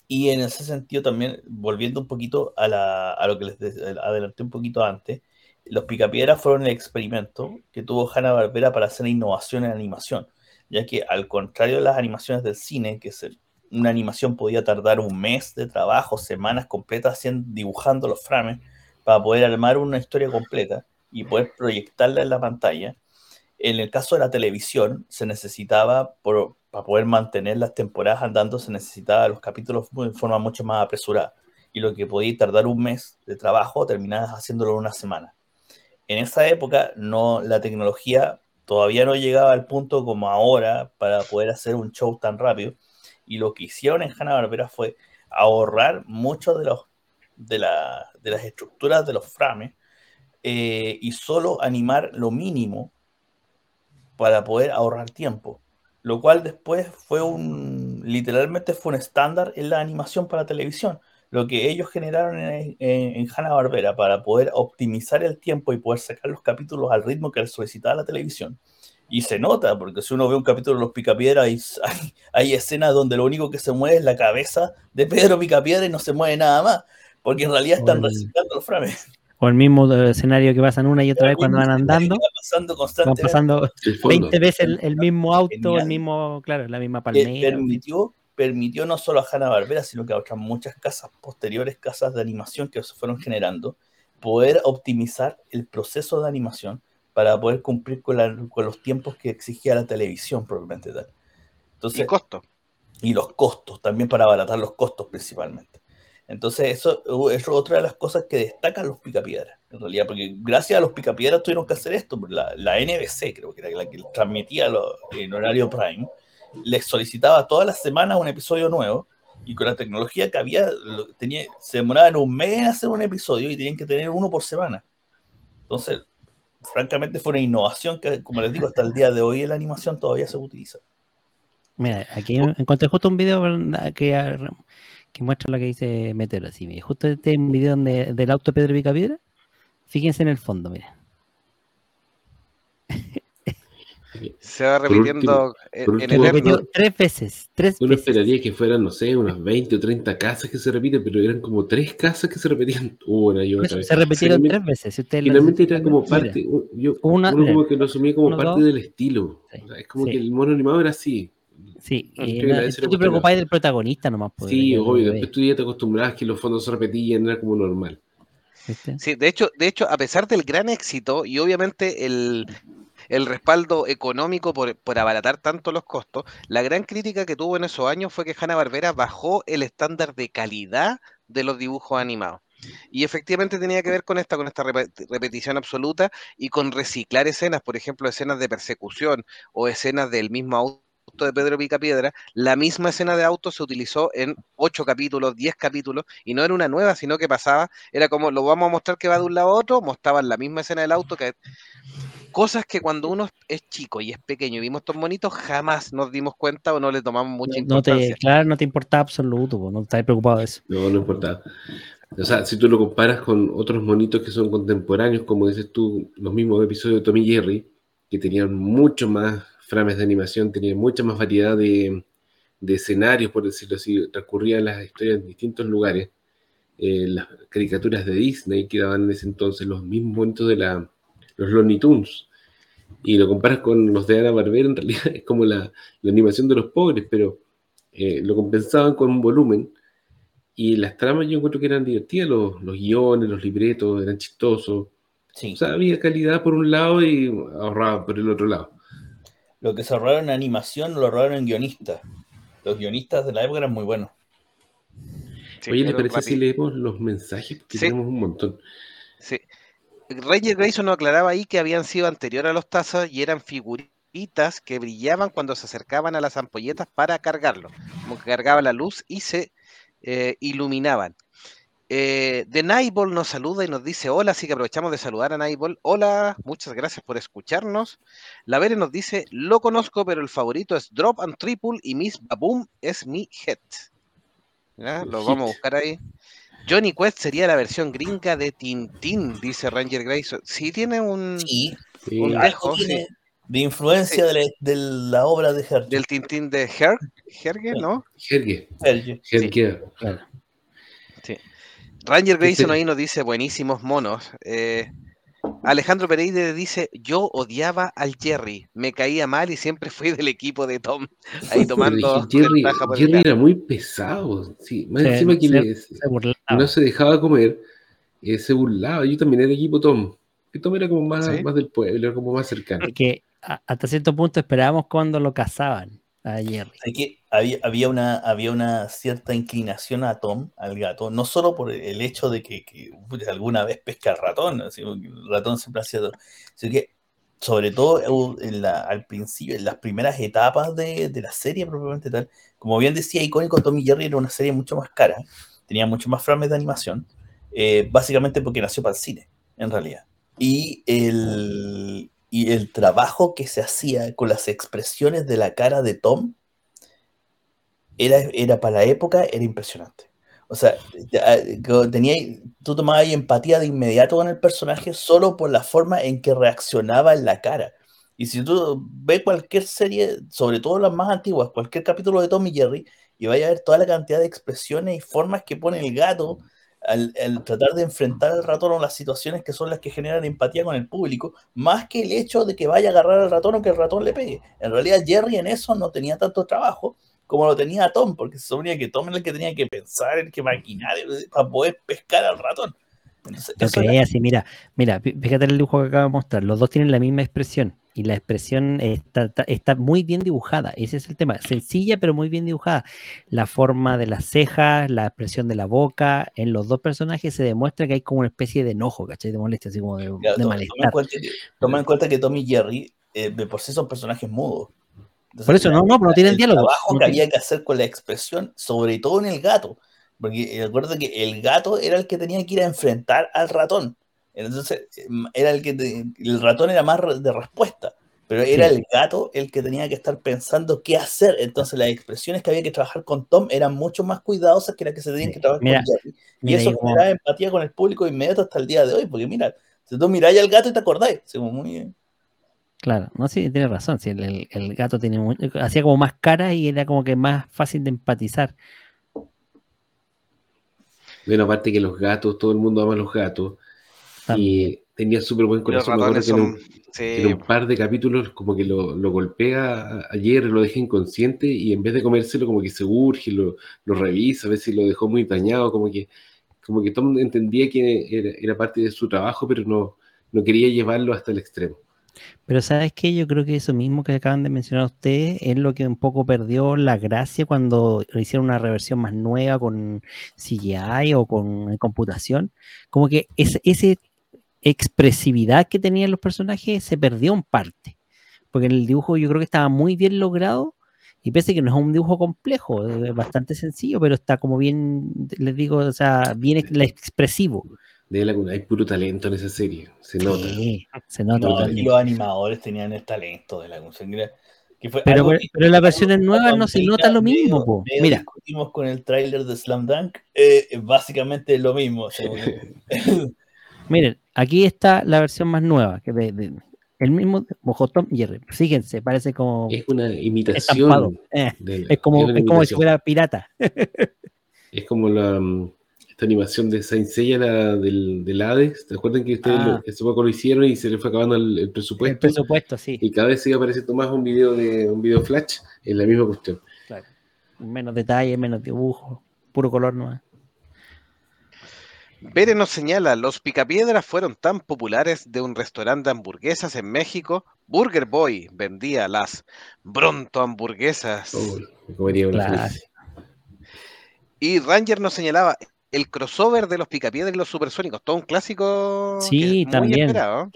Y en ese sentido también, volviendo un poquito a, la- a lo que les de- adelanté un poquito antes, los Picapiedras fueron el experimento que tuvo Hanna-Barbera para hacer innovación en animación, ya que al contrario de las animaciones del cine, que una animación podía tardar un mes de trabajo, semanas completas haciendo, dibujando los frames, para poder armar una historia completa y poder proyectarla en la pantalla, en el caso de la televisión, se necesitaba, por- para poder mantener las temporadas andando, se necesitaba los capítulos de forma mucho más apresurada. Y lo que podía tardar un mes de trabajo, terminabas haciéndolo en una semana. En esa época, no, la tecnología todavía no llegaba al punto como ahora para poder hacer un show tan rápido. Y lo que hicieron en Hanna-Barbera fue ahorrar mucho de, de las estructuras de los frames eh, y solo animar lo mínimo para poder ahorrar tiempo. Lo cual después fue un, literalmente fue un estándar en la animación para televisión. Lo que ellos generaron en, en, en Hanna-Barbera para poder optimizar el tiempo y poder sacar los capítulos al ritmo que les solicitaba la televisión. Y se nota, porque si uno ve un capítulo de Los Picapiedra, hay, hay, hay escenas donde lo único que se mueve es la cabeza de Pedro Picapiedra y no se mueve nada más, porque en realidad están reciclando los frames. O el mismo eh, escenario que pasan una y otra vez cuando van andando, Va pasando van pasando El fondo. 20 veces el, el mismo auto, Genial. el mismo, claro, la misma que palmera. permitió, permitió no solo a Hanna-Barbera, sino que a otras muchas casas posteriores, casas de animación que se fueron generando, poder optimizar el proceso de animación para poder cumplir con, la- con los tiempos que exigía la televisión propiamente tal. Y Entonces, costo. y los costos, también para abaratar los costos principalmente. Entonces, eso uh, es otra de las cosas que destacan los picapiedras, en realidad, porque gracias a los picapiedras tuvieron que hacer esto, la, la NBC, creo que era la que transmitía en horario prime, les solicitaba todas las semanas un episodio nuevo, y con la tecnología que había, lo- tenía, se demoraban un mes en hacer un episodio y tenían que tener uno por semana. Entonces, francamente fue una innovación que, como les digo, hasta el día de hoy en la animación todavía se utiliza. Mira, aquí encontré justo un video que, que muestra lo que dice Meteoro. Así, mire, justo este es un video donde, del auto Pedro Picapiedra. Fíjense en el fondo, mire. Se va Por repitiendo en, por en último, el Evernote. tres veces, tres Uno veces. esperaría que fueran, no sé, unas 20 o 30 casas que se repiten, pero eran como tres casas que se repetían una y otra vez. se repitieron tres veces. Si ustedes lo- Finalmente era como Mira, parte, yo, Una- uno como que lo asumía como uno, parte dos. del estilo. Sí, O sea, es como sí. que el mono animado era así. Sí, tú lo te preocupás del protagonista nomás. pues, Sí, de- obvio. de- Después tú ya te acostumbrabas que los fondos se repetían, era como normal. ¿viste? Sí, de hecho, de hecho, a pesar del gran éxito y obviamente el, el respaldo económico por, por abaratar tanto los costos, la gran crítica que tuvo en esos años fue que Hanna-Barbera bajó el estándar de calidad de los dibujos animados. Y efectivamente tenía que ver con esta, con esta repe- repetición absoluta y con reciclar escenas, por ejemplo, escenas de persecución o escenas del mismo auto de Pedro Picapiedra, la misma escena de auto se utilizó en ocho capítulos, diez capítulos, y no era una nueva, sino que pasaba, era como lo vamos a mostrar que va de un lado a otro, mostraban la misma escena del auto, que cosas que cuando uno es chico y es pequeño y vimos estos monitos, jamás nos dimos cuenta o no le tomamos mucha No te, importancia. claro, no te importa absoluto, no estás preocupado de eso. No, no importa. O sea, si tú lo comparas con otros monitos que son contemporáneos, como dices tú, los mismos episodios de Tommy Jerry, que tenían mucho más frames de animación, tenían mucha más variedad de, de escenarios, por decirlo así, transcurrían las historias en distintos lugares. Eh, las caricaturas de Disney que daban en ese entonces los mismos monitos de la, los Looney Tunes. Y lo comparas con los de Ana Barbera, en realidad es como la, la animación de los pobres, pero eh, lo compensaban con un volumen y las tramas yo encuentro que eran divertidas, los, los guiones, los libretos eran chistosos. Sí. O sea, había calidad por un lado y ahorraba por el otro lado. Lo que se ahorraron en animación lo ahorraron en guionistas. Los guionistas de la época eran muy buenos. Sí, Oye, ¿le parece si leemos los mensajes? Porque Sí. tenemos un montón. Sí. Ranger Grayson nos aclaraba ahí que habían sido anterior a los tazos y eran figuritas que brillaban cuando se acercaban a las ampolletas para cargarlo. Como que cargaba la luz y se eh, iluminaban. Eh, The Nightball nos saluda y nos dice hola, así que aprovechamos de saludar a Nightball. Hola, muchas gracias por escucharnos. La Vere nos dice, lo conozco, pero el favorito es Drop and Triple y Miss Baboom es mi head. ¿Ya? Lo Hit. vamos a buscar ahí. Johnny Quest sería la versión gringa de Tintín, dice Ranger Grayson. Sí tiene un Sí, Sí. Un dejo, tiene sí. de influencia de, la, de la obra de Hergé. del Tintín de Her, Herge, ¿no? Jergue, Hergé. Jergue. Claro. Ranger Grayson ahí nos dice buenísimos monos. Eh, Alejandro Pereira dice, yo odiaba al Jerry, me caía mal y siempre fui del equipo de Tom, ahí tomando Jerry, Jerry era muy pesado. Sí, más Sí, encima que sí. le- Se no se dejaba comer, eh, se burlaba. Yo también era equipo Tom. Que Tom era como más, Sí. más del pueblo, era como más cercano. Porque a- hasta cierto punto esperábamos cuando lo cazaban a Jerry. Había, había, una, había una cierta inclinación a Tom, al gato, no solo por el hecho de que, que, alguna vez pesca al ratón, así, el ratón siempre hacía sino que sobre todo en la- al principio, en las primeras etapas de, de la serie propiamente tal, como bien decía icónico, Tom y Jerry era una serie mucho más cara, tenía mucho más frames de animación, eh, básicamente porque nació para el cine, en realidad. Y el, y el trabajo que se hacía con las expresiones de la cara de Tom era, era para la época, era impresionante. O sea, que tenía, tú tomabas empatía de inmediato con el personaje solo por la forma en que reaccionaba en la cara. Y si tú ves cualquier serie, sobre todo las más antiguas, cualquier capítulo de Tom y Jerry, y vaya a ver toda la cantidad de expresiones y formas que pone el gato al, al tratar de enfrentar al ratón o las situaciones que son las que generan empatía con el público, más que el hecho de que vaya a agarrar al ratón o que el ratón le pegue. En realidad Jerry en eso no tenía tanto trabajo como lo tenía Tom, porque se suponía que Tom era el que tenía que pensar, el que maquinar para poder pescar al ratón. Entonces, Lo eso que era- así, mira, mira, fí- fíjate el dibujo que acabo de mostrar. Los dos tienen la misma expresión. y la expresión está, está- está muy bien dibujada. Ese es el tema. Sencilla, pero muy bien dibujada. La forma de las cejas, la expresión de la boca, en los dos personajes se demuestra que hay como una especie de enojo, ¿cachai? De molestia, así como de, Ya, de to- toma, en malestar. cuenta que, toma en cuenta que Tommy y Jerry eh, de por sí son personajes mudos. Entonces, Por eso, no, no, pero no tienen el diálogo. trabajo No que había que hacer con la expresión, sobre todo en el gato. Porque eh, recuerda que el gato era el que tenía que ir a enfrentar al ratón. Entonces, eh, era el que te- el ratón era más de respuesta, pero era Sí. el gato el que tenía que estar pensando qué hacer. Entonces, las expresiones que había que trabajar con Tom eran mucho más cuidadosas que las que se tenían que trabajar Mira, con Jerry. Y Mira, eso generaba empatía con el público inmediato hasta el día de hoy, porque mira, si tú miráis al gato y te acordáis, como muy- Claro, no, sí, tienes razón. sí, el, el- el gato tiene hacía como más caras y era como que más fácil de empatizar. Bueno, aparte que los gatos, todo el mundo ama los gatos. También. Y tenía súper buen corazón. Me que en un, son. Sí, en un par de capítulos como que lo, lo golpea ayer, lo deja inconsciente y en vez de comérselo como que se urge, lo, lo revisa, a ver si lo dejó muy dañado, como que, como que Tom entendía que era, era parte de su trabajo, pero no, no quería llevarlo hasta el extremo. Pero ¿sabes qué? Yo creo que eso mismo que acaban de mencionar ustedes es lo que un poco perdió la gracia cuando hicieron una reversión más nueva con CGI o con eh, computación. Como que ese, ese expresividad que tenían los personajes se perdió en parte. Porque en el dibujo yo creo que estaba muy bien logrado y pese a que no es un dibujo complejo, es bastante sencillo, pero está como bien, les digo, o sea, bien ex- expresivo. De él hay puro talento en esa serie, se nota. Sí, se nota. No, y los animadores tenían el talento de la. Mira, que fue Pero, pero- que- pero en las versiones nuevas no se nota lo medio- mismo, po. medio Mira. discutimos con el tráiler de Slam Dunk, eh, básicamente es lo mismo. Miren, aquí está la versión más nueva, que de, de- el mismo Ojo Tom Jerry. Fíjense, parece como Es una imitación. Eh, de la- es como, es como si fuera pirata. Es como la, mm, esta animación de Saint Seiya la del, del Hades. ¿Te acuerdan que ustedes Ah. lo, hace poco lo hicieron y se les fue acabando el, el presupuesto? El presupuesto, sí. Y cada vez se iba apareciendo más un video de un video flash en la misma cuestión. Claro. Menos detalles, menos dibujo, puro color nomás. Bere nos señala, los picapiedras fueron tan populares de un restaurante de hamburguesas en México. Burger Boy vendía las Bronto hamburguesas. Oh, me comería una Claro. Y Ranger nos señalaba el crossover de los picapiedras y los supersónicos. Todo un clásico Sí, que es muy también. esperado.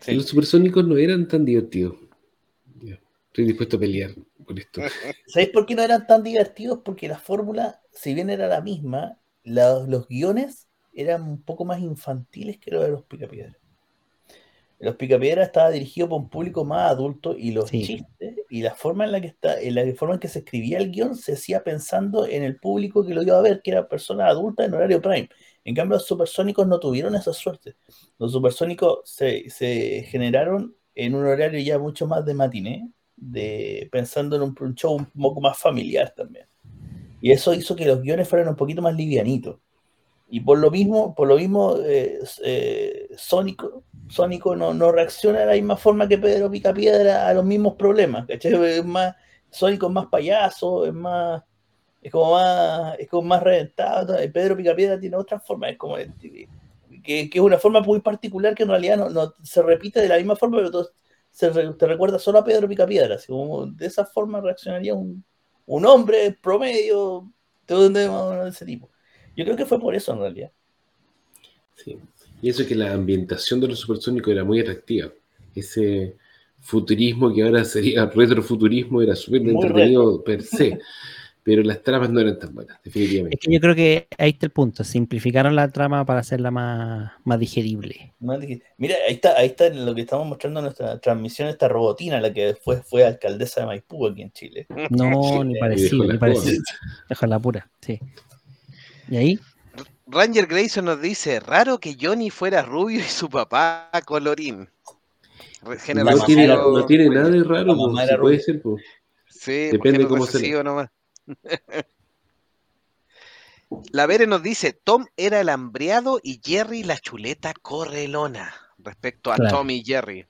Sí. Los supersónicos no eran tan divertidos. Estoy dispuesto a pelear por esto. ¿Sabéis por qué no eran tan divertidos? Porque la fórmula, si bien era la misma, la- los guiones eran un poco más infantiles que los de los Picapiedras. Los Picapiedras estaba dirigido para un público más adulto y los Sí. chistes y la forma en la que está, en la forma en que se escribía el guion se hacía pensando en el público que lo iba a ver, que era personas adultas en horario prime. En cambio, los supersónicos no tuvieron esa suerte. Los supersónicos se, se generaron en un horario ya mucho más de matiné, de, pensando en un, un show un poco más familiar también. Y eso hizo que los guiones fueran un poquito más livianitos. Y por lo mismo, por lo mismo eh, eh, Sónico, Sónico no, no reacciona de la misma forma que Pedro Picapiedra a los mismos problemas. ¿cachai? Es más, Sónico es más payaso, es más, es como más, es como más reventado. Pedro Picapiedra tiene otra forma, es como que, que es una forma muy particular que en realidad no, se repite de la misma forma, pero se te recuerda solo a Pedro Picapiedra. De esa forma reaccionaría un, un hombre promedio de- de ese tipo. Yo creo que fue por eso en realidad. Sí. Y eso que la ambientación de los supersónicos era muy atractiva. Ese futurismo que ahora sería retrofuturismo era súper entretenido per se. Pero las tramas no eran tan buenas, Es definitivamente. que yo creo que ahí está el punto. Simplificaron la trama para hacerla más, más digerible. Mira, ahí está, ahí está lo que estamos mostrando en nuestra transmisión, esta robotina, la que después fue alcaldesa de Maipú aquí en Chile. No, ni parecido, dejó ni parecido. Dejo la pura, sí. ¿Y ahí? Ranger Grayson nos dice, raro que Johnny fuera rubio y su papá colorín. No tiene, era- no tiene nada de raro, po, si era puede ser. po. Sí, Depende cómo se nomás. La Vere nos dice, Tom era el hambreado y Jerry la chuleta correlona respecto a Claro. Tom y Jerry.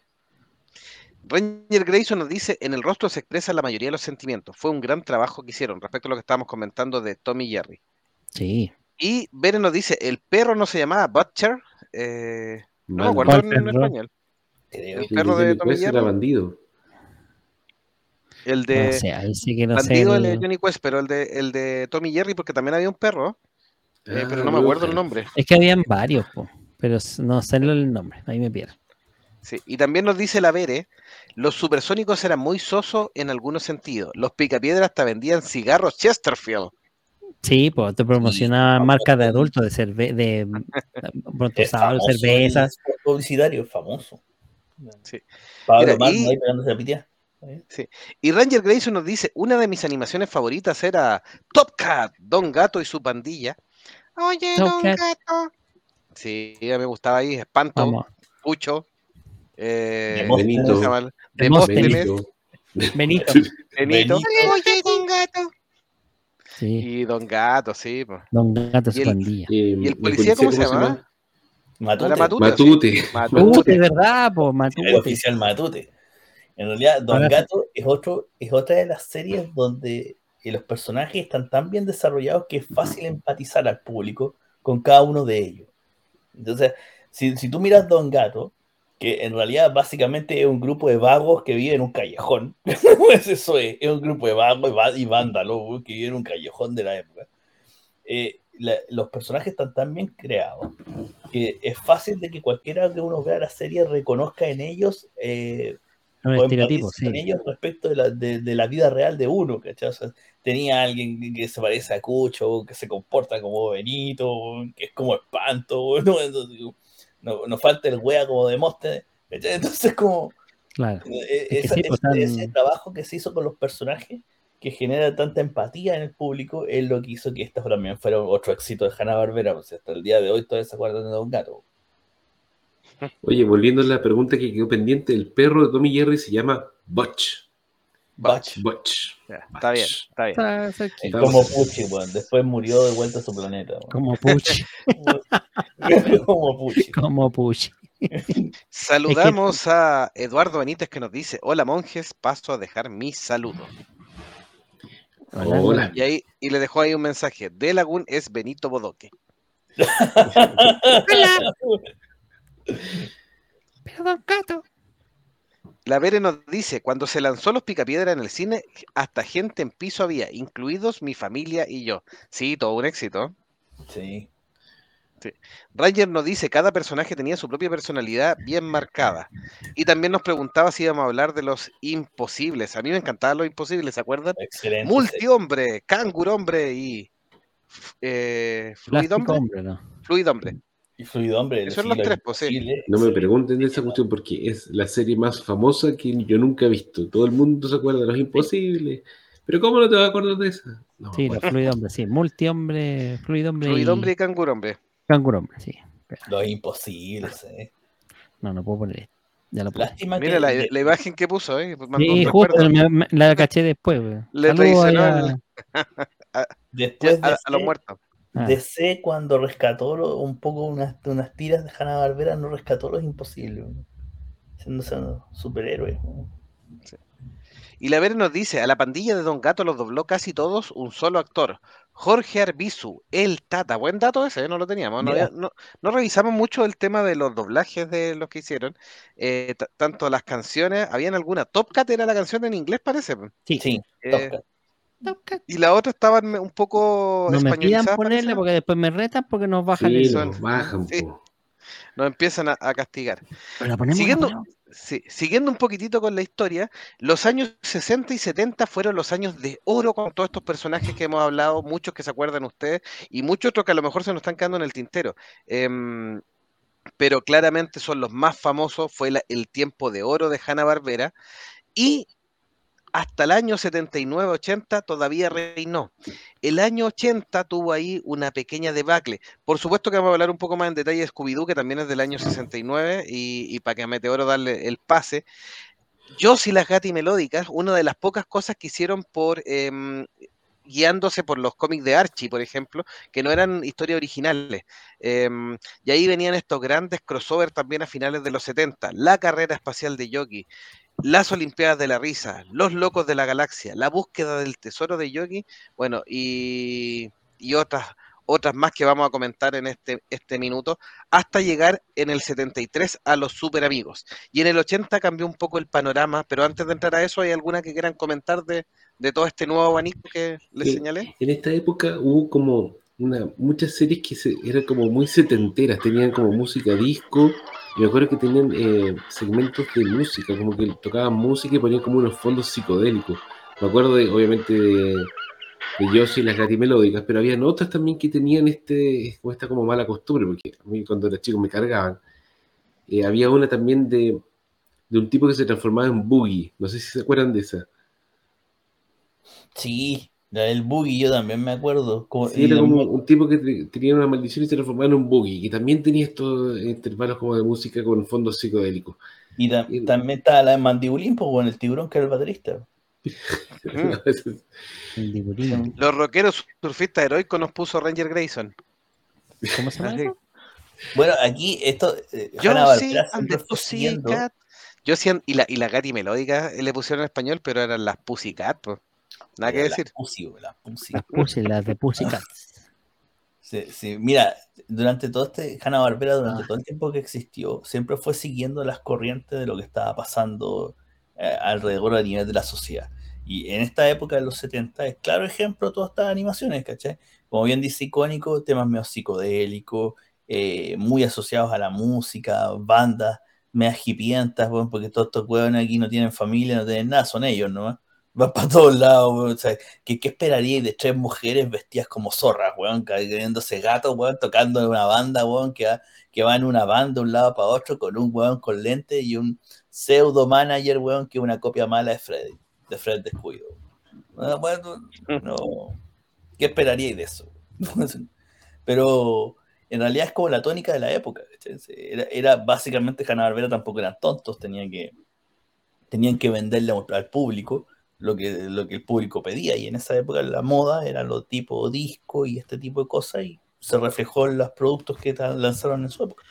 Ranger Grayson nos dice, en el rostro se expresan la mayoría de los sentimientos. Fue un gran trabajo que hicieron respecto a lo que estábamos comentando de Tom y Jerry. Sí. Y Vere nos dice, el perro no se llamaba Butcher. Eh, no me acuerdo ¿Cuál en, en español. El perro de Tommy era Jerry. bandido. El No de sé, ahí sí que no sé. Bandido, el el- de Johnny Quest, pero el de, el de Tommy Jerry, porque también había un perro, eh, Ah, pero no me acuerdo el nombre. Es que habían varios, po, pero no sé el nombre, ahí me pierdo. Sí, y también nos dice la Vere, los supersónicos eran muy sosos en algunos sentidos. Los picapiedras hasta vendían cigarros Chesterfield. Sí, pues te promocionaban Sí, marcas de adultos, de cerve de brontosaurio, cervezas. publicitario, famoso. Sí. Pablo Mira, y- ahí pegándose la pitía. Y Ranger Grayson nos dice, una de mis animaciones favoritas era Top Cat, Don Gato y su pandilla. Oye, Top Don Cat. Gato. Sí, a mí me gustaba ahí, Espanto, Vamos, Pucho. Eh, Demóstenes. ¿cómo se llama? Demóstenes. Demóstenes, Benito. Benito. Benito. Oye. Sí, Y Don Gato, sí. pues. Don Gato, Y su el- ¿Y el policía cómo se llama? Matute. Matute. Matute. sí. Matute, Matute. ¿verdad? El oficial Matute. En realidad, Don Ahora- Gato es otro, es otra de las series donde los personajes están tan bien desarrollados que es fácil empatizar al público con cada uno de ellos. Entonces, si, si tú miras Don Gato, que en realidad básicamente es un grupo de vagos que vive en un callejón, pues eso es, es un grupo de vagos y vándalos que vive en un callejón de la época. Eh, la- los personajes están tan bien creados que es fácil de que cualquiera que uno vea la serie reconozca en ellos eh, o sí. ellos respecto de la, de, de la vida real de uno. O sea, tenía alguien que- que se parece a Cucho, que se comporta como Benito, que es como espanto, ¿no? Entonces, no, no falta el wea como Demóstenes, ¿cachai? Entonces, como Claro. eh, esa- sí, pues, ese, están- ese trabajo que se hizo con los personajes, que genera tanta empatía en el público, es lo que hizo que esta también fuera otro éxito de Hanna-Barbera, pues hasta el día de hoy todavía se acuerdan de Don Gato. Oye, volviendo a la pregunta que quedó pendiente, el perro de Tommy Jerry se llama Butch. Butch. Butch. Ya, Está bien, está bien. Está Es cerquita. como Pucci, weón. Después murió de vuelta a su planeta. Como Puchi, como Pucci. como Puchi. Saludamos a Eduardo Benítez que nos dice, hola monjes, paso a dejar mi saludo. Hola. Hola. Y ahí y le dejó ahí un mensaje, de Lagún es Benito Bodoque. Pero Don Gato. La Vere nos dice, cuando se lanzó Los Picapiedra en el cine, hasta gente en piso había, incluidos mi familia y yo. Sí, todo un éxito. Sí. Ranger nos dice, cada personaje tenía su propia personalidad bien marcada. Y también nos preguntaba si íbamos a hablar de los imposibles. A mí me encantaban los imposibles, ¿se acuerdan? Excelente. Multihombre, cangurombre y eh, fluidhombre. hombre, ¿no? Fluidhombre. Y Fluido Hombre. Esos son los tres, pues, sí. No me pregunten de esa cuestión porque es la serie más famosa que yo nunca he visto. Todo el mundo se acuerda de los imposibles. Pero ¿cómo no te vas a acordar de esa? No, Sí, los fluido hombre, sí. Multihombre, fluido hombre. Fluidhombre y y cangurombre. canguro hombre, sí. Los imposibles, eh. No, no puedo poner esto. Ya lo puse. Lástima Mira que. la, imagen que puso, ¿eh? Sí, justo recuerdo me- me- la caché después, güey. Le después a, de a los muertos. Ah, DC cuando rescató lo- un poco unas, unas tiras de Hanna Barbera no rescató los imposibles weón. siendo siendo superhéroes. Y la Vere nos dice, a la pandilla de Don Gato los dobló casi todos un solo actor. Jorge Arbizu, el Tata. Buen dato ese, ¿eh? no lo teníamos. No, había- no- no revisamos mucho el tema de los doblajes de los que hicieron. Eh, tanto las canciones, habían alguna. Top Cat era la canción en inglés, parece. sí. sí Eh, Top Cat. Y la otra estaban un poco No me pidan ponerle porque después me retan porque nos bajan Sí, el. son- nos bajan, sí. Nos empiezan a, a castigar. Pero ponemos, Siguiendo-. Sí, siguiendo un poquitito con la historia, los años 60 y 70 fueron los años de oro con todos estos personajes que hemos hablado, muchos que se acuerdan ustedes y muchos otros que a lo mejor se nos están quedando en el tintero. Em, pero claramente son los más famosos, fue la- el tiempo de oro de Hanna-Barbera y hasta el año 79-80 todavía reinó. El año 80 tuvo ahí una pequeña debacle. Por supuesto que vamos a hablar un poco más en detalle de Scooby-Doo, que también es del año 69, y, y para que a Meteoro darle el pase. Yo, y las Gati Melódicas, una de las pocas cosas que hicieron por em, guiándose por los cómics de Archie, por ejemplo, que no eran historias originales. Em, y ahí venían estos grandes crossover también a finales de los 70. La carrera espacial de Yogi, las Olimpiadas de la Risa, Los Locos de la Galaxia, La búsqueda del tesoro de Yogi, bueno, y, y otras, otras más que vamos a comentar en este, este minuto, hasta llegar en el 73 a los super amigos. Y en el 80 cambió un poco el panorama, pero antes de entrar a eso, ¿hay alguna que quieran comentar de, de todo este nuevo abanico que les señalé? En esta época hubo como una, muchas series que se, eran como muy setenteras, tenían como música disco, y me acuerdo que tenían eh, segmentos de música, como que tocaban música y ponían como unos fondos psicodélicos. Me acuerdo de, obviamente de, de Yoshi y las gatimelódicas, pero habían otras también que tenían este, esta como mala costumbre, porque a mí cuando era chico me cargaban. Eh, había una también de, de un tipo que se transformaba en Boogie, no sé si se acuerdan de esa. Sí, la del boogie yo también me acuerdo. Como, Sí, era como un tipo que te- tenía una maldición y se transformaba en un boogie. Y también tenía estos intervalos como de música con fondos psicodélicos. y ta- y- también estaba la de Mandibulín, pues, bueno, el tiburón que era el baterista. El. Los rockeros surfistas heroicos nos puso Ranger Grayson. ¿Cómo se llama? Bueno, aquí esto. eh, Yo Hanna-Barbera sí, Pussycat. Yo sí, y la, y la Gatti Melódica le pusieron en español, pero eran las Pussycat, pues. Nada que Las decir. Pussy, las Pussy. Las Pussy, las de Pussycats. Sí, sí. Mira, durante todo este, Hanna Barbera, durante Ah. todo el tiempo que existió, siempre fue siguiendo las corrientes de lo que estaba pasando eh, alrededor a nivel de la sociedad. Y en esta época de los 70 es claro ejemplo de todas estas animaciones, ¿cachai? Como bien dice icónico, temas medio psicodélicos, eh, muy asociados a la música, bandas, medias hipientas, weón, porque todos estos huevones aquí no tienen familia, no tienen nada, son ellos, ¿no? Van para todos lados, weón, o sea, ¿Qué, qué esperaría de tres mujeres vestidas como zorras, weón, cayéndose gatos, weón, tocando en una banda, weón, que va, va en una banda de un lado para otro con un weón con lente y un pseudo manager, weón, que es una copia mala de Freddy, de Fred Descuido. Ah, Bueno, no, ¿qué esperaríais de eso? Pero en realidad es como la tónica de la época. Era, era básicamente Hanna-Barbera tampoco eran tontos, tenían que, tenían que venderle al público lo que, lo que el público pedía. Y en esa época la moda era lo tipo disco y este tipo de cosas y se reflejó en los productos que lanzaron en su época.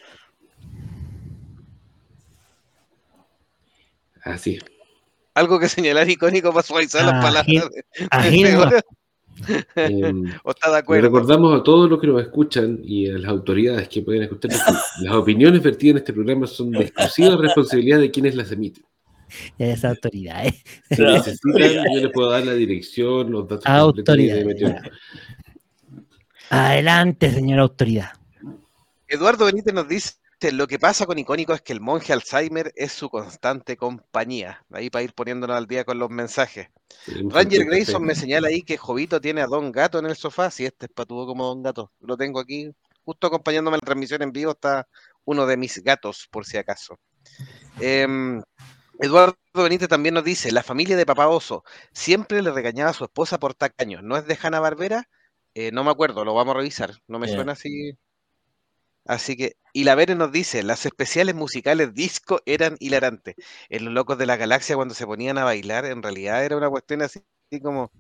Así. Algo que señalar icónico para suavizar las Ah, palabras. Em, ¿O está de acuerdo? recordamos a todos los que nos escuchan y a las autoridades que pueden escuchar que las opiniones vertidas en este programa son de exclusiva responsabilidad de quienes las emiten. Ya esa autoridad, ¿eh? Si necesitan, yo les puedo dar la dirección, los datos Autoridad. Adelante, señora autoridad. Eduardo Benítez nos dice, lo que pasa con Icónico es que el monje Alzheimer es su constante compañía. Ahí para ir poniéndonos al día con los mensajes. Ranger Grayson me señala ahí que Jovito tiene a Don Gato en el sofá. Si este es patudo como Don Gato, lo tengo aquí. Justo acompañándome en la transmisión en vivo está uno de mis gatos, por si acaso. Em, Eduardo Benítez también nos dice, la familia de Papá Oso siempre le regañaba a su esposa por tacaños. ¿No es de Hanna Barbera? no me acuerdo, lo vamos a revisar. No me Ya. suena así. Así que, y la Vere nos dice, las especiales musicales disco eran hilarantes. En Los Locos de la Galaxia, cuando se ponían a bailar, en realidad era una cuestión así, así como...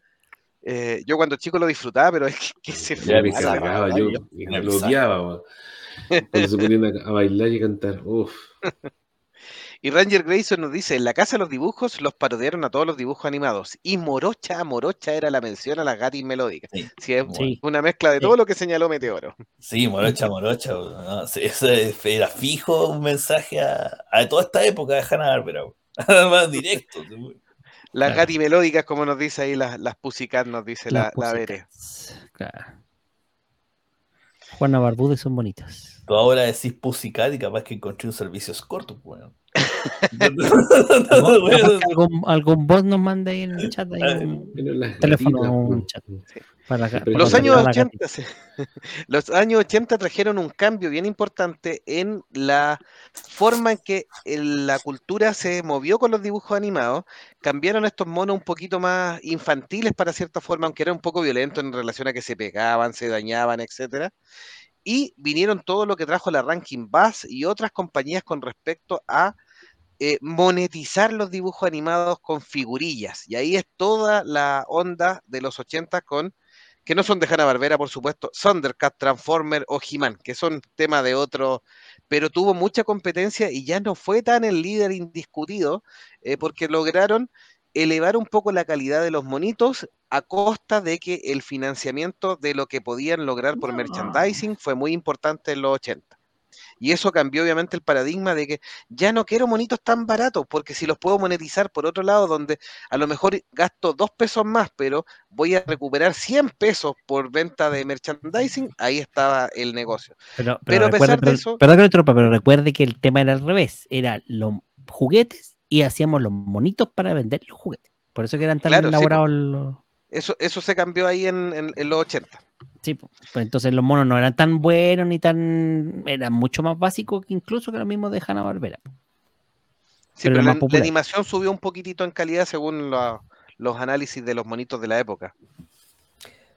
eh, yo cuando chico lo disfrutaba, pero es que, que se Ya me cargaba, yo yo- me lo odiaba. Cuando se ponían a, a bailar y a cantar. Uf. Y Ranger Grayson nos dice, en la casa de los dibujos los parodiaron a todos los dibujos animados. Y Morocha a Morocha era la mención a las gatis melódicas. Sí. Sí, es Sí. una mezcla de Sí. todo lo que señaló Meteoro. Sí, morocha, morocha. ¿no? Sí, ese era fijo un mensaje a, a toda esta época de Hanna Barbera. Más directo. Las Claro. gatis melódicas, como nos dice ahí, las, las Pussycat, nos dice la, Las la Vere. Pussycats. Claro. Juana Barbude son bonitas. Tú ahora decís Pussycat y capaz que encontré un servicio corto, bueno. Algún, algún bot nos mande ahí en el chat ahí un Bueno, las teléfono o un pues. chat. para, Pero para Los años contactar a la 80, sí. los años 80 trajeron un cambio bien importante en la forma en que el- la cultura se movió con los dibujos animados. Cambiaron estos monos un poquito más infantiles para cierta forma, aunque era un poco violento en relación a que se pegaban, se dañaban, etcétera. Y vinieron todo lo que trajo la Ranking Bass y otras compañías con respecto a eh, monetizar los dibujos animados con figurillas. Y ahí es toda la onda de los 80 con que no son de Hanna-Barbera, por supuesto, Thundercat, Transformer o He-Man, que son temas de otro, pero tuvo mucha competencia y ya no fue tan el líder indiscutido, eh, porque lograron elevar un poco la calidad de los monitos a costa de que el financiamiento de lo que podían lograr por merchandising fue muy importante en los 80. Y eso cambió obviamente el paradigma de que ya no quiero monitos tan baratos, porque si los puedo monetizar por otro lado, donde a lo mejor gasto dos pesos más, pero voy a recuperar 100 pesos por venta de merchandising, ahí estaba el negocio. Pero, Pero a recuerde- pesar de pero- eso- Perdón que le interrumpa, pero recuerde que el tema era al revés. Era los juguetes y hacíamos los monitos para vender los juguetes. Por eso que eran tan Claro, sí, elaborados los... Eso, eso se cambió ahí en, en- en los 80. Sí. Pues entonces los monos no eran tan buenos ni tan... Eran mucho más básicos que incluso que los mismos de Hanna-Barbera. Sí, Pero la, animación subió un poquitito en calidad según la- los análisis de los monitos de la época.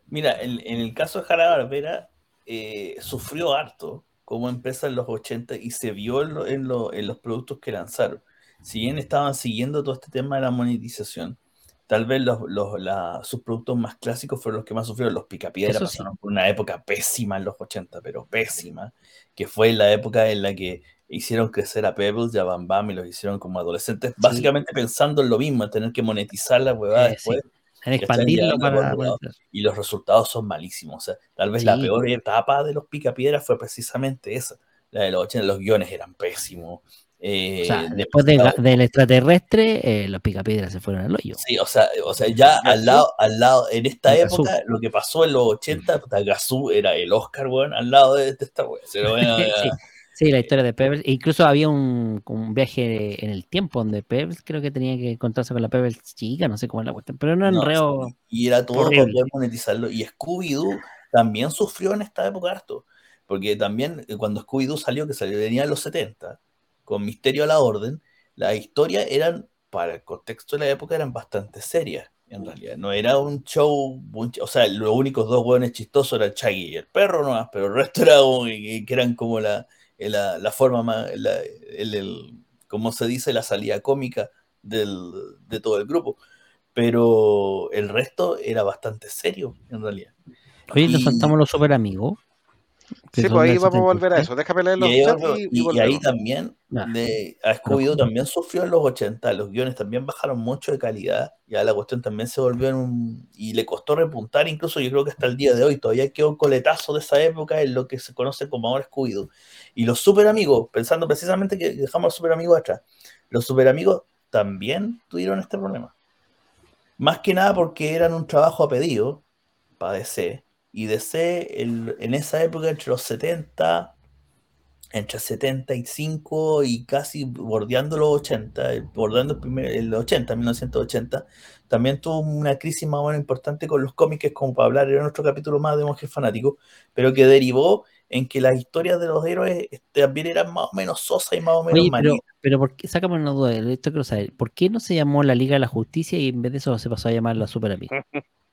Mira, en, en el caso de Hanna Barbera, eh, sufrió harto como empresa en los 80 y se vio en, lo- en lo- en los productos que lanzaron. Si bien estaban siguiendo todo este tema de la monetización, tal vez los, los- la- sus productos más clásicos fueron los que más sufrieron. Los Picapiedra sí. pasaron por una época pésima en los 80, pero pésima, que fue la época en la que hicieron crecer a Pebbles y a Bam Bam y los hicieron como adolescentes, básicamente pensando en lo mismo, en tener que monetizar la huevada Eh, después En están expandirlo para... y los resultados son malísimos. O sea, tal vez la Sí. peor etapa de los picapiedras fue precisamente esa. La de los 80, los guiones eran pésimos. Eh, O sea, de- después de del extraterrestre, eh, los picapiedras se fueron al hoyo. Sí, o sea, o sea, ya al lado, al lado, en esta Gazú. época, lo que pasó en los 80, puta, Gazú era el Oscar, weón, al lado de, de esta weón. Sí. Sí, la historia de Pebbles. Incluso había un, un viaje en el tiempo donde Pebbles creo que tenía que encontrarse con la Pebbles chica, no sé cómo es la cuestión, pero no no, enreo. y era todo horrible. poder monetizarlo. Y Scooby-Doo también sufrió en esta época harto. Porque también eh, cuando Scooby-Doo salió, que salió, venía en los 70, con Misterio a la Orden, las historias eran, para el contexto de la época, eran bastante serias, en realidad. No era un show, un o sea, los únicos dos hueones chistosos eran Chaggy y el perro nomás, pero el resto era como que, que eran como la, la, la forma más, la- el, el- como se dice, la salida cómica del, de todo el grupo. Pero el resto era bastante serio, en realidad. Oye, nos Y- saltamos los super amigos. Sí, pues ahí vamos a volver a 73. eso. Déjame leer Y los ahí, y, y y- ahí también, de, a Scooby-Doo también sufrió en los 80, los guiones también bajaron mucho de calidad, ya la cuestión también se volvió en un... y le costó repuntar, incluso yo creo que hasta el día de hoy todavía quedó un coletazo de esa época en lo que se conoce como ahora Scooby-Doo. Y los super amigos, pensando precisamente que dejamos a los super amigos atrás, los super amigos también tuvieron este problema. Más que nada porque eran un trabajo a pedido para DC. Y DC el- en esa época, entre los 70, entre 75 y casi bordeando los 80, eh, bordeando el, primer, el 80, 1980, también tuvo una crisis más o menos importante con los cómics, como para hablar en otro capítulo más de Monjes Fanáticos, pero que derivó en que las historias de los héroes este, también eran más o menos sosas y más o menos Oye, pero, pero ¿por qué, sácame una duda, esto quiero saber, ¿por qué no se llamó la Liga de la Justicia y en vez de eso se pasó a llamar la Super Amigos?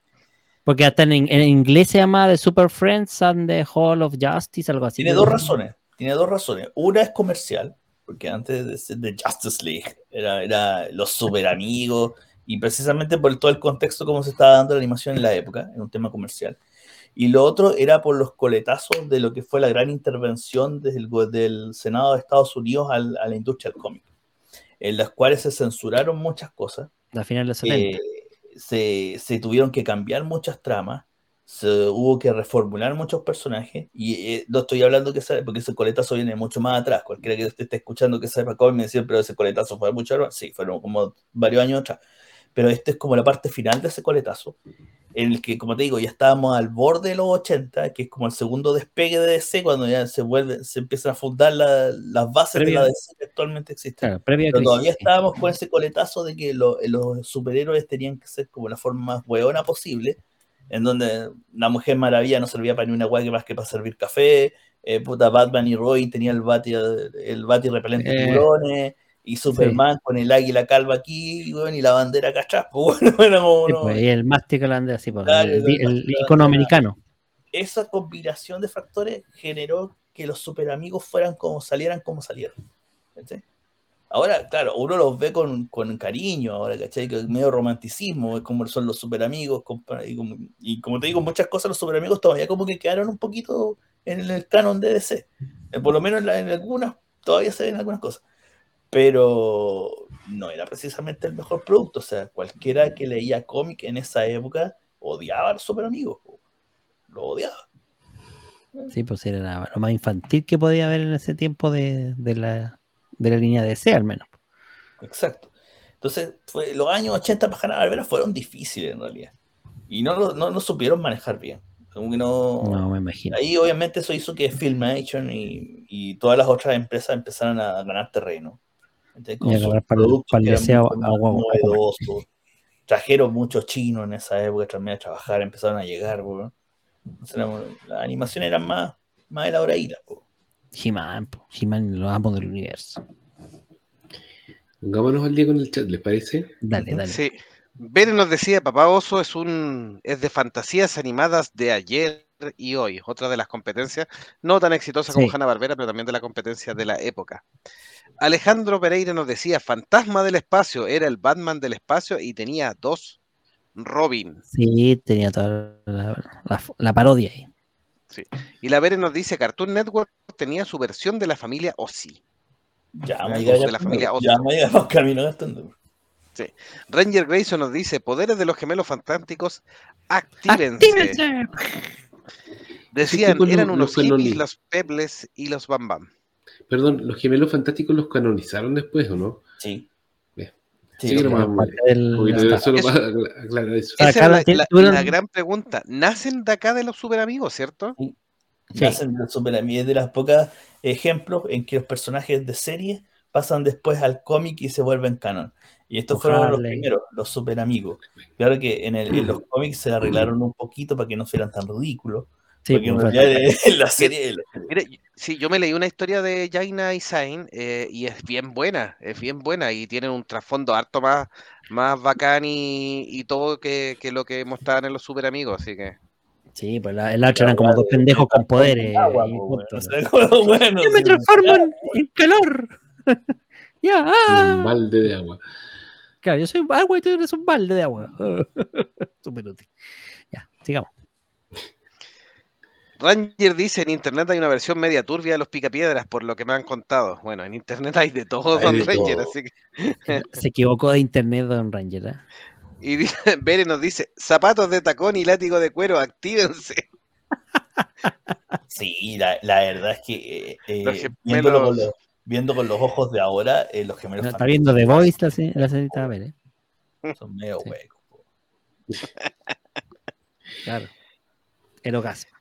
Porque hasta en, en inglés se llama The Super Friends and the Hall of Justice, algo así. Tiene dos razones. Tiene dos razones. Una es comercial, porque antes de ser de Justice League era, era los super amigos, y precisamente por todo el contexto como se estaba dando la animación en la época, en un tema comercial. Y lo otro era por los coletazos de lo que fue la gran intervención del, del Senado de Estados Unidos al- a la industria del cómic, en las cuales se censuraron muchas cosas, La final de los 70. eh, se, se tuvieron que cambiar muchas tramas, se hubo que reformular muchos personajes, y eh, no estoy hablando que sea, porque ese coletazo viene mucho más atrás, cualquiera que esté escuchando que sepa cómic me dice, pero ese coletazo fue mucho atrás, sí, fueron como varios años atrás, pero este es como la parte final de ese coletazo, en el que, como te digo, ya estábamos al borde de los 80, que es como el segundo despegue de DC, cuando ya se vuelve, se empiezan a fundar la- las bases de la DC que actualmente existen. Claro, previa Pero crisis, todavía sí. estábamos con ese coletazo de que lo- los superhéroes tenían que ser como la forma más hueona posible, en donde la Mujer Maravilla no servía para ni una hueá que más que para servir café, eh, puta Batman y Robin tenían el bati, el bati repelente de Eh, tiburones, y Superman con el águila calva aquí, weón, y la bandera acá atrás, pues bueno, como Sí, pues, y el mástic holandés, así, pues, Claro, el, el el- el icono americano. esa combinación de factores generó que los superamigos fueran como salieran como salieron. ¿cachai? Ahora, claro, uno los ve con, con cariño, ahora, ¿cachai? Que medio romanticismo, es como son los superamigos, y como, y como te digo, muchas cosas los superamigos todavía como que quedaron un poquito en el canon de DC. Eh, Por lo menos en, la- en algunas, todavía se ven algunas cosas. Pero no era precisamente el mejor producto. O sea, cualquiera que leía cómic en esa época odiaba a los super amigos. Lo odiaba. Sí, pues era lo más infantil que podía haber en ese tiempo de, de la, de la línea de C, al menos. Exacto. Entonces, fue, los años 80 para Hanna-Barbera fueron difíciles en realidad. Y no lo no, no supieron manejar bien. Como que no, No me imagino. Ahí obviamente eso hizo que Filmation y, y todas las otras empresas empezaran a ganar terreno. Con Y sus pa'l- productos pa'l que eran deseo mucho a más huevo, a huevo. novedosos. Trajeron muchos chinos en esa época también a trabajar, empezaron a llegar. weón. Entonces, la- las animaciones eran más, más elaboraditas. po. He-Man, po. He-Man, los amos del universo. Pongámonos al día con el chat, ¿les parece? Dale, dale. Sí. Nos decía, Papá Oso es un es de fantasías animadas de ayer y hoy, otra de las competencias, no tan exitosa como Sí. Hanna Barbera, pero también de la competencia de la época. Alejandro Pereira nos decía, Fantasma del Espacio, era el Batman del espacio y tenía dos Robin. Sí, tenía toda la, la- la parodia ahí. Y la Bere nos dice, Cartoon Network tenía su versión de la familia Ozzy. Ya, Ah, vamos a de la ya- familia Otto. ya vamos a llegar a los caminos gastando. Ranger Grayson nos dice, poderes de los gemelos fantásticos, actívense. ¡Actívense! Decían, tipos eran unos hippies, los pebles y los Bam Bam. Perdón, ¿los gemelos fantásticos los canonizaron después o no? Sí. Bien. Sí, Sí, lo- nomás, Parte del- Porque está. solo Eso- para acla- aclarar eso. Esa claro, es la, gran pregunta. ¿Nacen de acá de los super amigos, cierto? Sí. Nacen del Super Amigo, es de las pocas ejemplos en que los personajes de serie pasan después al cómic y se vuelven canon. Y estos fueron los primeros, los super amigos. Claro que en, el- en los cómics se arreglaron un poquito para que no fueran tan ridículos. Sí, pues, en la serie. Mire, y- sí, yo me leí una historia de Jaina y Zayn eh, y es bien buena, es bien buena y tienen un trasfondo harto más, más bacán y, y todo que, que lo que mostraban en los super amigos, así que sí, pues la, el otro eran como dos pendejos con poderes. Agua, y po, punto. bueno. O sea, como, bueno, Yo me transformo en, en calor. ya, Un ah. balde de agua. Claro, yo soy agua y tú eres un balde de agua. Súper útil. Ya, sigamos. Ranger dice en internet hay una versión media turbia de los picapiedras, por lo que me han contado. Bueno, en internet hay de todo, Hay Don de Ranger, todo. así que. Se equivocó de internet, Don Ranger. ¿eh? Y dice- Bere nos dice, zapatos de tacón y látigo de cuero, actívense. Sí, la, la verdad es que eh, eh, Los gemelos- viéndolo con los, viendo con los ojos de ahora, eh, los gemelos Está viendo The Voice la, la señorita ¿eh? son medio Sí. huecos. Claro. El orgasmo.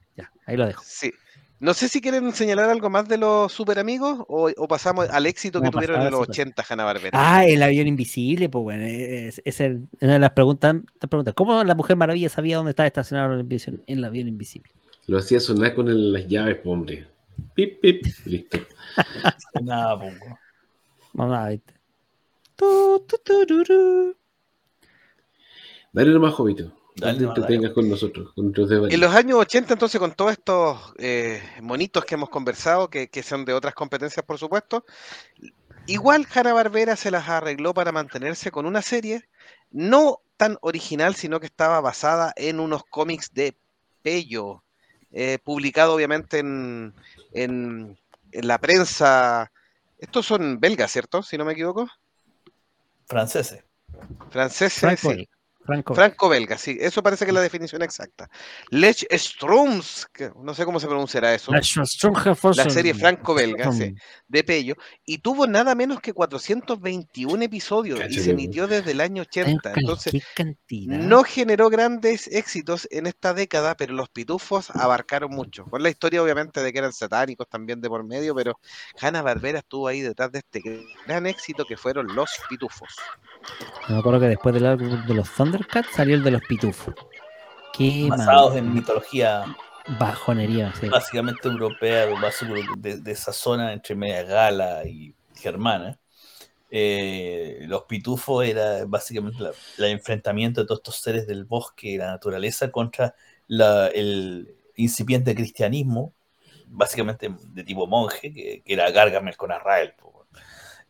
Ahí lo dejo. Sí. No sé si quieren señalar algo más de los super amigos o, o pasamos al éxito que No, tuvieron en los super. 80 Hanna Barbera. Ah, el avión invisible, pues bueno, es, es el- una de las preguntas, te preguntas, ¿cómo la Mujer Maravilla sabía dónde estaba estacionado el avión, el avión invisible? Lo hacía sonar con el- las llaves, po, hombre. Pip, pip, listo. Nada, pongo. Vamos a ver. Tu, tu, tu, tu, tu. Dale nomás, Jovito. Dale No con nosotros, con. En los años 80, entonces, con todos estos eh, monitos que hemos conversado, que, que son de otras competencias, por supuesto, igual Hanna Barbera se las arregló para mantenerse con una serie no tan original, sino que estaba basada en unos cómics de Pello, eh, publicado obviamente en, en, en la prensa. Estos son belgas, ¿cierto? Si no me equivoco. Franceses. Franceses, Franco. Franco-belga, sí, eso parece que es la definición exacta. Lech Stroms, que no sé cómo se pronunciará eso, la serie franco-belga, sí, de Pello, y tuvo nada menos que 421 episodios y se emitió desde el año 80. Entonces, no generó grandes éxitos en esta década, pero los pitufos abarcaron mucho. Con la historia, obviamente, de que eran satánicos también de por medio, pero Hanna Barbera estuvo ahí detrás de este gran éxito que fueron los pitufos. Me acuerdo que después del álbum de los Thundercats salió el de los Pitufos. Qué Basados mal- en mitología bajonería. sí. básicamente europea, de, de esa zona entre media gala y germana. Eh, los pitufos era básicamente el enfrentamiento de todos estos seres del bosque y la naturaleza contra la- el incipiente cristianismo, básicamente de tipo monje, que, que era Gargamel con Arrael. po.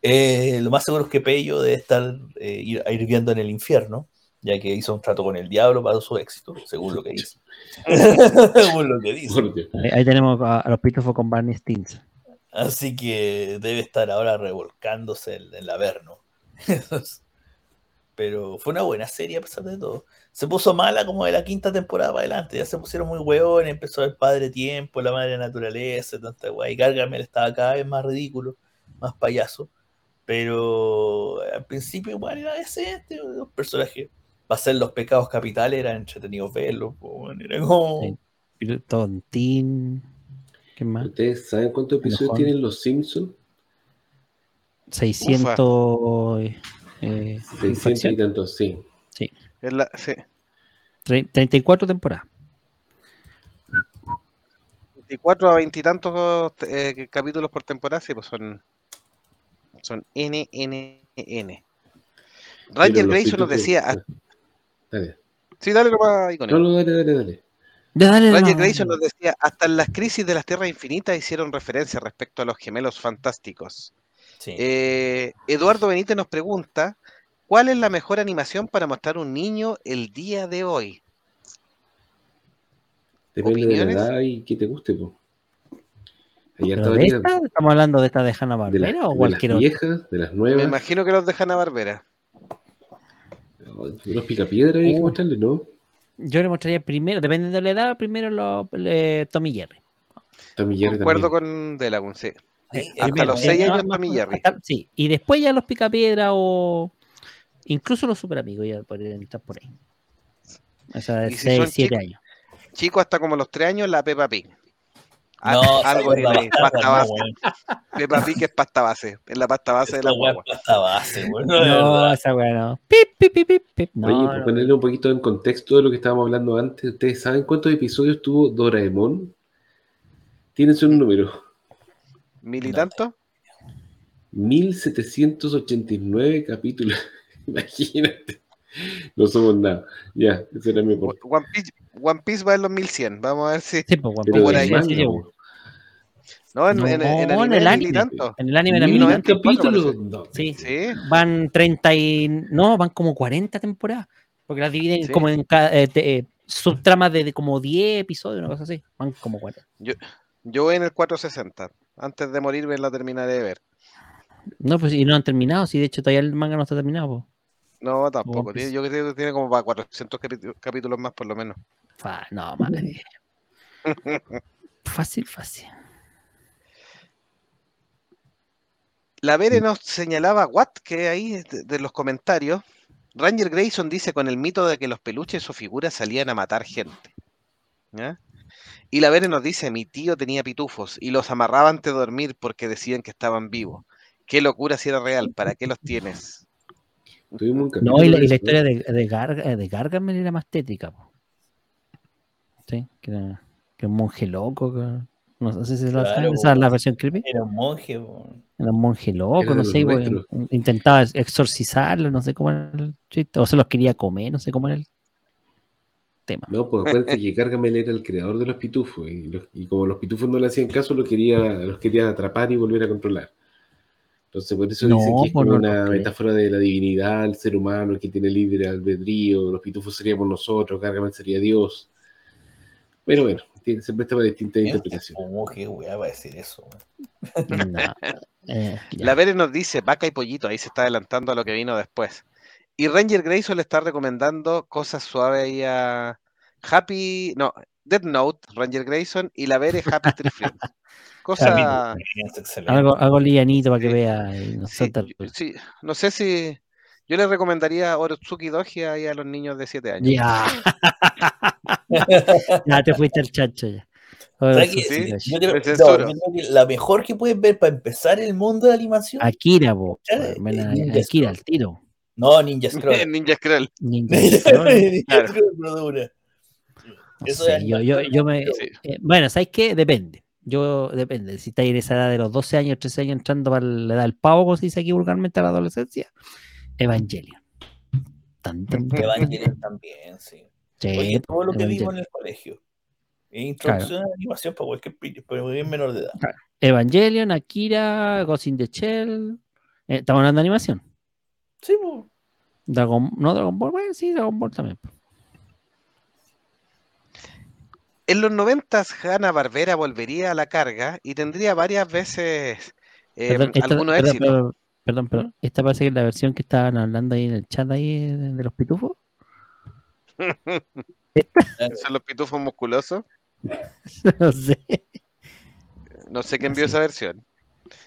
Eh, lo más seguro es que Pello debe estar eh, ir, hirviendo en el infierno, ya que hizo un trato con el diablo para su éxito, según lo que dice. según lo que dice. Ahí, ahí tenemos a, a los Pitufos con Barney Stinson. Así que debe estar ahora revolcándose en, la Averno. Pero fue una buena serie a pesar de todo. Se puso mala como de la quinta temporada para adelante. Ya se pusieron muy hueones, empezó el padre tiempo, la madre naturaleza, tanta guay. Y Gargamel estaba cada vez más ridículo, más payaso. Pero al principio igual era decente. Los personajes, para hacer los pecados capitales, eran entretenidos verlos. po, weón, Era como. Sí. Tontín. ¿Qué más? ¿Ustedes saben cuántos episodios Mejor. tienen los Simpsons? 600. eh, 600 y infracción. tantos, sí. Es la- sí. Tre- 34 temporadas. 24 a 20 y tantos eh, capítulos por temporada, sí, pues son, son N, N, N. Ranger Pero los Grayson nos pitufos- decía, ah, Dale. sí, dale nomás, Icónico. No, no, dale, dale, dale. Dale, Ranger no. Grayson nos decía, hasta en las crisis de las tierras infinitas hicieron referencia respecto a los gemelos fantásticos. Sí. Eh, Eduardo Benítez nos pregunta, ¿cuál es la mejor animación para mostrar un niño el día de hoy? Depende de ¿Opiniones? la edad y que te guste, po. Hay harta ¿Pero de esta? ¿Estamos hablando de esta de Hanna De, las- Barbera o de las cualquier otra? viejas, de las Me nuevas. imagino que los de Hanna Barbera. Los picapiedras hay que Uh. mostrarle, ¿no? Yo le mostraría primero, dependiendo de la edad, primero los eh, Tommy Jerry. Tommy Jerry Concuerdo también. con Delagun, sí. Sí, hasta primero, los eh, seis no, años más- Tommy Jerry. hasta- sí, y después ya los Picapiedra o incluso los super amigos ya podrían entrar por ahí. O sea, de Y si 6, son 7 chicos, años. Chico hasta como los tres años, la Peppa Pig. Ah, No, algo bastarda, pasta no, base. weón. Peppa Pig es pasta base, es la pasta base de la weá es pasta base, weón, no, de No, esa weá no. Pip, pip, pip, pip, pip. No, Oye, no, por ponerle un poquito en contexto de lo que estábamos hablando antes, ¿ustedes saben cuántos episodios tuvo Doraemon? Tienen su número. ¿Mil y No. tanto? 1789 capítulos. Imagínate. No somos nada. Ya, ese era mi aporte. One Piece, One Piece va en los 1100. Vamos a ver si. Sí, pues, One Piece, por ahí, sí. No, en, No, en, en en anime, el mil y anime. tanto. En el anime era Mil 1994 capítulos. Sí, Sí, van 30 y. No, van como 40 temporadas. Porque las dividen Sí. como en cada, eh, eh, subtramas de, de como 10 episodios, una cosa así. Van como 40. yo voy en el 460. Antes de morirme la terminaré de ver. No, pues y no han terminado. Sí, de hecho todavía el manga no está terminado. po. No, tampoco. Tiene- yo creo que tiene como para 400 capi- capítulos más, por lo menos. Fa- no, madre. Fácil, fácil. La Vere nos señalaba, what, que ahí de, de los comentarios, Ranger Grayson dice con el mito de que los peluches o figuras salían a matar gente. ¿ya? Y la Vere nos dice, mi tío tenía pitufos y los amarraba antes de dormir porque decían que estaban vivos. Qué locura si era real, ¿para qué los tienes? Tuvimos un No, y la, y la historia de, de, Gar- eh, de Gargamel era más tétrica. po. Sí, que era, que un monje loco. que- no sé si la Claro, saben, esa es la versión creepy. Era un monje. Era un monje loco, no sé, intentaba exorcizarlo, no sé cómo era el chiste, o se los quería comer, no sé cómo era el tema. No, pues acuérdate que Gargamel era el creador de los pitufos y, los- y como los pitufos no le hacían caso, los quería, los quería atrapar y volver a controlar. Entonces por eso No, dicen que es pues como no una metáfora de la divinidad, el ser humano que tiene libre albedrío, los pitufos seríamos nosotros, Gargamel sería Dios. Pero bueno, tiene- se presta para distintas interpretaciones. Un monje, weón, va a decir eso, eh. La Vere nos dice, vaca y pollito, ahí se está adelantando a lo que vino después. Y Ranger Grayson le está recomendando cosas suaves ahí a Happy, no, Death Note, Ranger Grayson, y la Vere Happy Tree Friends. Cosa, Es excelente. algo, algo lianito para que Sí. vea. y no sí, sí, no sé si, yo le recomendaría Orotsuki Doji ahí a los niños de 7 años. Ya. ya te fuiste al chancho ya. ¿Sabes qué? Sí, Yo creo, no, yo creo que la mejor que puedes ver para empezar el mundo de la animación. Akira, bo. Eh, Akira, al tiro. No, Ninja Scroll. Ninja Scroll. Ninja Ninja Scroll. Claro. Scroll, pero dura. No Eso sé, es yo, yo, yo me, Sí. eh, bueno, ¿sabes qué? Depende. Yo, depende. Si estáis en esa edad de los 12 años, 13 años, entrando para la edad del pavo, como se dice aquí vulgarmente a la adolescencia, Evangelion. Tan, tan, tan. Evangelion también, sí. Sí, Oye, todo lo que Evangelion. vimos en el colegio. Introducción a la animación para cualquier pillo, pero bien menor de edad. Evangelion, Akira, Ghost in the Shell. Eh, Estamos hablando de animación. Sí, pues. Dragon, no Dragon Ball, bueno, sí, Dragon Ball también. En los noventas, Hanna Barbera volvería a la carga y tendría varias veces eh, Perdón, esta- algunos perdón, éxitos. perdón, perdón, perdón. Esta parece que es la versión que estaban hablando ahí en el chat ahí de, de los pitufos. Son los pitufos musculosos. no sé. No sé quién vio Sí. esa versión.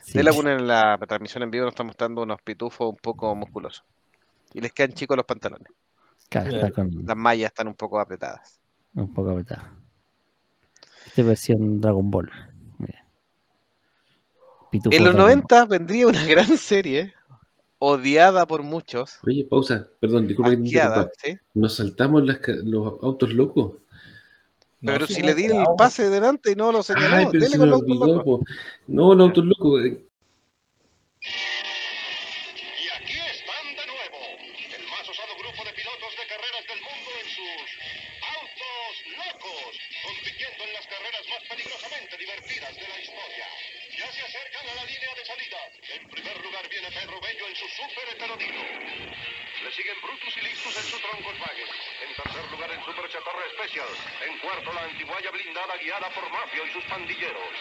Sí. De la una en la transmisión en vivo nos está mostrando unos pitufos un poco musculosos. Y les quedan chicos los pantalones. Claro, está con Las mallas están un poco apretadas. un poco apretado. Esta es versión Dragon Ball. En los Dragon 90 vendría una gran serie, odiada por muchos, Oye, pausa, perdón, disculpa que. ¿sí? ¿Nos saltamos las los autos locos? No, Pero si no, le di el no, pase delante y no lo señaló, Ay, pero dele se con me los autos olvidó, locos. po. No, los autos locos. Lugar el Super Chatarra Special. En cuarto la antiguaya blindada guiada por Mafio y sus pandilleros.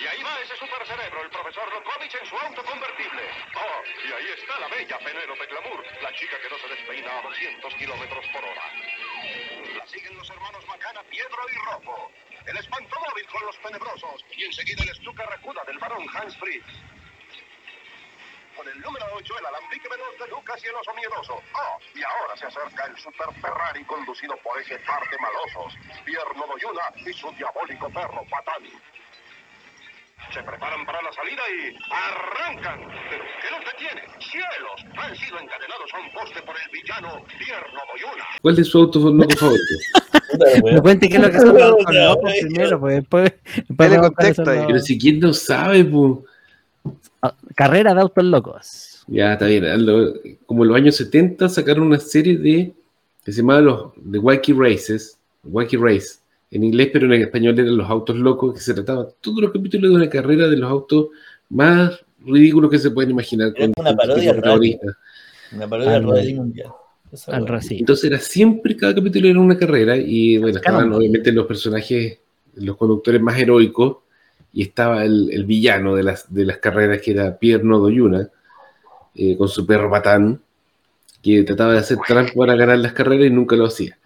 Y ahí va ese super cerebro, el profesor Lokovic en su auto convertible. Oh, y ahí está la bella Penélope Glamour, la chica que no se despeina a 200 kilómetros por hora. La siguen los hermanos Macana, Piedro y Rojo. El espantomóvil con los tenebrosos. Y enseguida el Stuka Racuda del varón Hans Fritz. Con el número 8, el alambique veloz de Lucas y el oso miedoso. Oh, y ahora se acerca el Super Ferrari conducido por ese par de malosos, Pierno Doyuna y su diabólico perro Patán. Se preparan para la salida y arrancan. ¿Pero qué los detiene? ¡Cielos! Han sido encadenados a un poste por el villano Pierno Doyuna. ¿Cuál es su auto favorito? Me cuente qué es lo que son los No, locos no, primero, pues después. Pero si quién no sabe, pues. Ah, Carrera de autos locos. Ya, está bien. Como en los años 70 sacaron una serie de que se llamaba los The Wacky Races, Wacky Race, en inglés, pero en español eran los autos locos, que se trataba todos los capítulos de una carrera de los autos más ridículos que se pueden imaginar. Era una parodia de protagonistas. Una parodia Al- rally mundial. Al. Entonces era siempre, cada capítulo era una carrera y bueno, estaban obviamente los personajes, los conductores más heroicos y estaba el, el villano de las, de las carreras que era Pierno Doyuna eh, con su perro patán que trataba de hacer trampa para ganar las carreras y nunca lo hacía.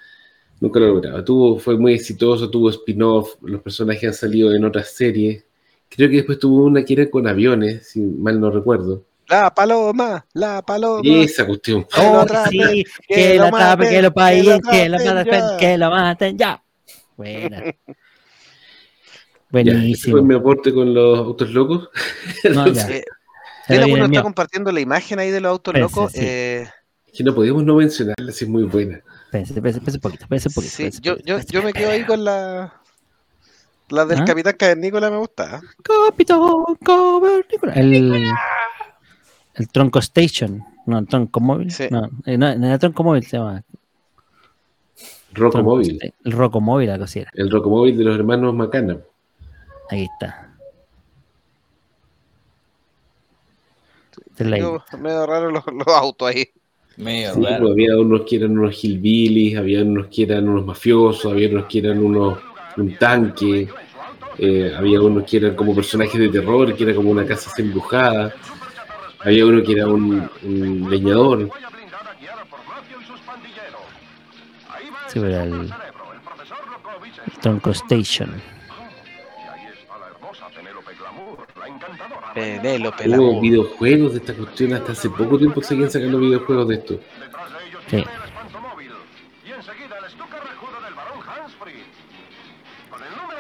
Nunca lo lograba. Tuvo, fue muy exitoso, tuvo spin-off, los personajes han salido en otras series. Creo que después tuvo una que era con aviones, si mal no recuerdo. La paloma, la paloma. Esa cuestión. Oh, sí, que que lo maten, que lo paguen, que que lo maten ya. Buena. Ya, ese Buenísimo. fue mi aporte con los autos locos. No, ya. Eh, el está mío. compartiendo la imagen ahí de los autos Pense, locos. sí. eh, Que no podemos no mencionarla, si es muy buena. Pense, pense, pense un poquito, pense poquito. sí, pense yo, yo, pense- yo me quedo ahí con la. La del ¿Ah? Capitán Cavernícola me gusta. ¿eh? Capitán Cavernícola. El, el Tronco Station. No, el Tronco Móvil. Sí. No, eh, no, no era Tronco Móvil, se llama. Rocco Tronco Móvil. Sta- El Roco Móvil, algo así era. El Rocco Móvil de los hermanos Macana. Ahí está. Medio raro los, los autos ahí. Medio Sí, raro. pues, había unos que eran unos hillbillies, había unos que eran unos mafiosos, había unos que eran unos un tanque, eh, había unos que eran como personajes de terror, que era como una casa embrujada, había uno que era un, un leñador. Sí, pero el, el Tronco Station. Penélope, la Hubo videojuegos de esta cuestión, hasta hace poco tiempo seguían sacando videojuegos de esto. Sí.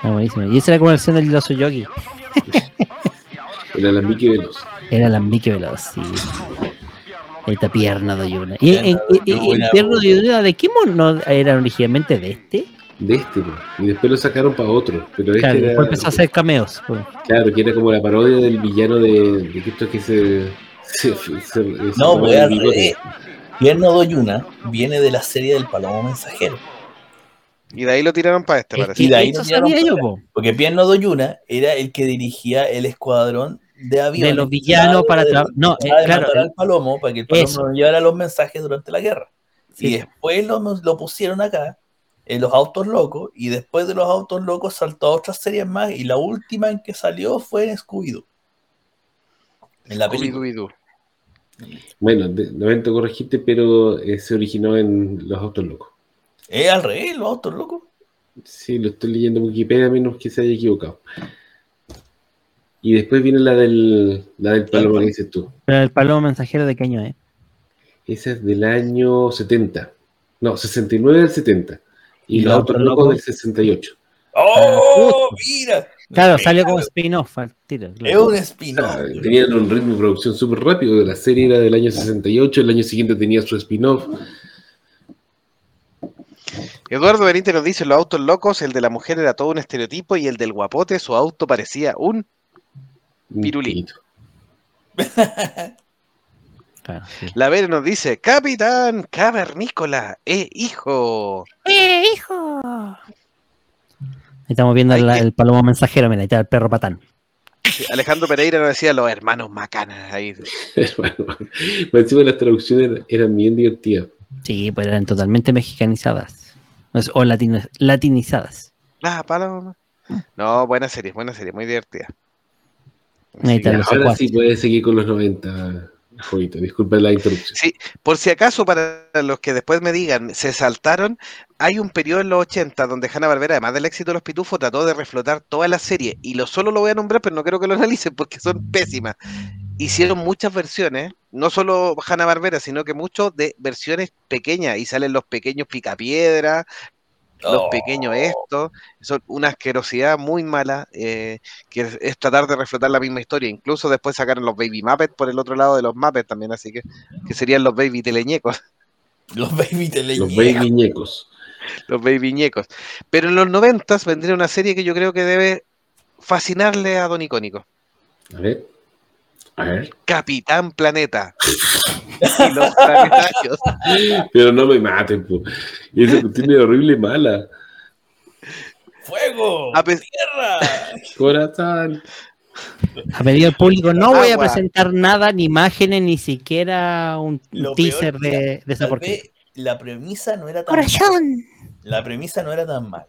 Ah, buenísimo. Y esa era como la versión del oso yogi. El alambique veloz. Era el ambique veloz, sí. Esta pierna de Yuna. ¿Y, el pierna de Yuna de qué mono era originalmente de este? De este, pues. y después lo sacaron para otro. Pero este Claro, era, después empezó a hacer cameos. pues. claro, que era como la parodia del villano de, de que esto que se. se, se- se- No, pues bigote. revés. Pierno Doyuna viene de la serie del Palomo Mensajero. Y de ahí lo tiraron para este, Es parece. Y de ahí dieron sabía yo, po. Porque Pierno Doyuna era el que dirigía el escuadrón de aviones. De los villanos para tra- no, eh, de claro, matar al Palomo para que el Palomo eso. nos llevara los mensajes durante la guerra. Sí. Y después lo, lo pusieron acá en los autos locos y después de los autos locos saltó a otras series más y la última en que salió fue en Scooby-Doo. En la película. Scooby-Doo. Bueno, de, de momento corregiste, pero eh, se originó en Los Autos Locos. Es al revés, los autos locos. Sí, lo estoy leyendo en Wikipedia, a menos que se haya equivocado. Y después viene la del, la del Paloma que dices tú. Pero el palomo mensajero de qué año es. Esa es del año 70. No, 69 del 70. Y, ¿Y Los Autos Locos del Locos? 68. ¡Oh! ¡Mira! Claro, Mira, salió como spin-off al tiro. Es un spin-off. Ah, Tenían un ritmo de producción súper rápido. La serie era del año 68, el año siguiente tenía su spin-off. Eduardo Benítez nos dice, los autos locos, el de la mujer era todo un estereotipo y el del guapote, su auto parecía un... Poquito. Claro, sí. La Vere nos dice, Capitán Cavernícola, eh, hijo. ¡Eh, hijo! Ahí estamos viendo Hay la- que- el palomo mensajero, mira, ahí está el perro patán. Sí, Alejandro Pereira nos decía, los hermanos macanas. Ahí. Encima las traducciones eran- bien divertidas. Sí, pues eran totalmente mexicanizadas. O latino- latinizadas. La paloma. No, buena serie, buena serie, muy divertida. Ahí está ahora sí puedes seguir con los 90, Jovito. Disculpa la interrupción. Sí, por si acaso, para los que después me digan, se saltaron, hay un periodo en los 80 donde Hanna Barbera, además del éxito de los pitufos, trató de reflotar toda la serie. Y lo solo lo voy a nombrar, pero no quiero que lo analicen porque son pésimas. Hicieron muchas versiones, no solo Hanna Barbera, sino que muchos de versiones pequeñas. Y salen los pequeños picapiedra, los Oh. pequeños estos. Son una asquerosidad muy mala, eh, que es, es tratar de reflotar la misma historia. Incluso después sacaron los Baby Muppets por el otro lado de los Muppets también, así que, que serían los Baby Teleñecos. Los baby te Los baby ñecos. los baby ñecos. Pero en los noventas vendría una serie que yo creo que debe fascinarle a Don Icónico. A ver. A ver. Capitán Planeta. Planetarios. Pero no me maten, po. Y esa es horrible y mala. ¡Fuego! A pe- ¡Tierra! Corazón. A pedido del público, no voy a presentar nada, ni imágenes, ni siquiera un Lo teaser peor, de, esa porquería. la premisa no era tan ¡Corazón! la premisa no era tan mala.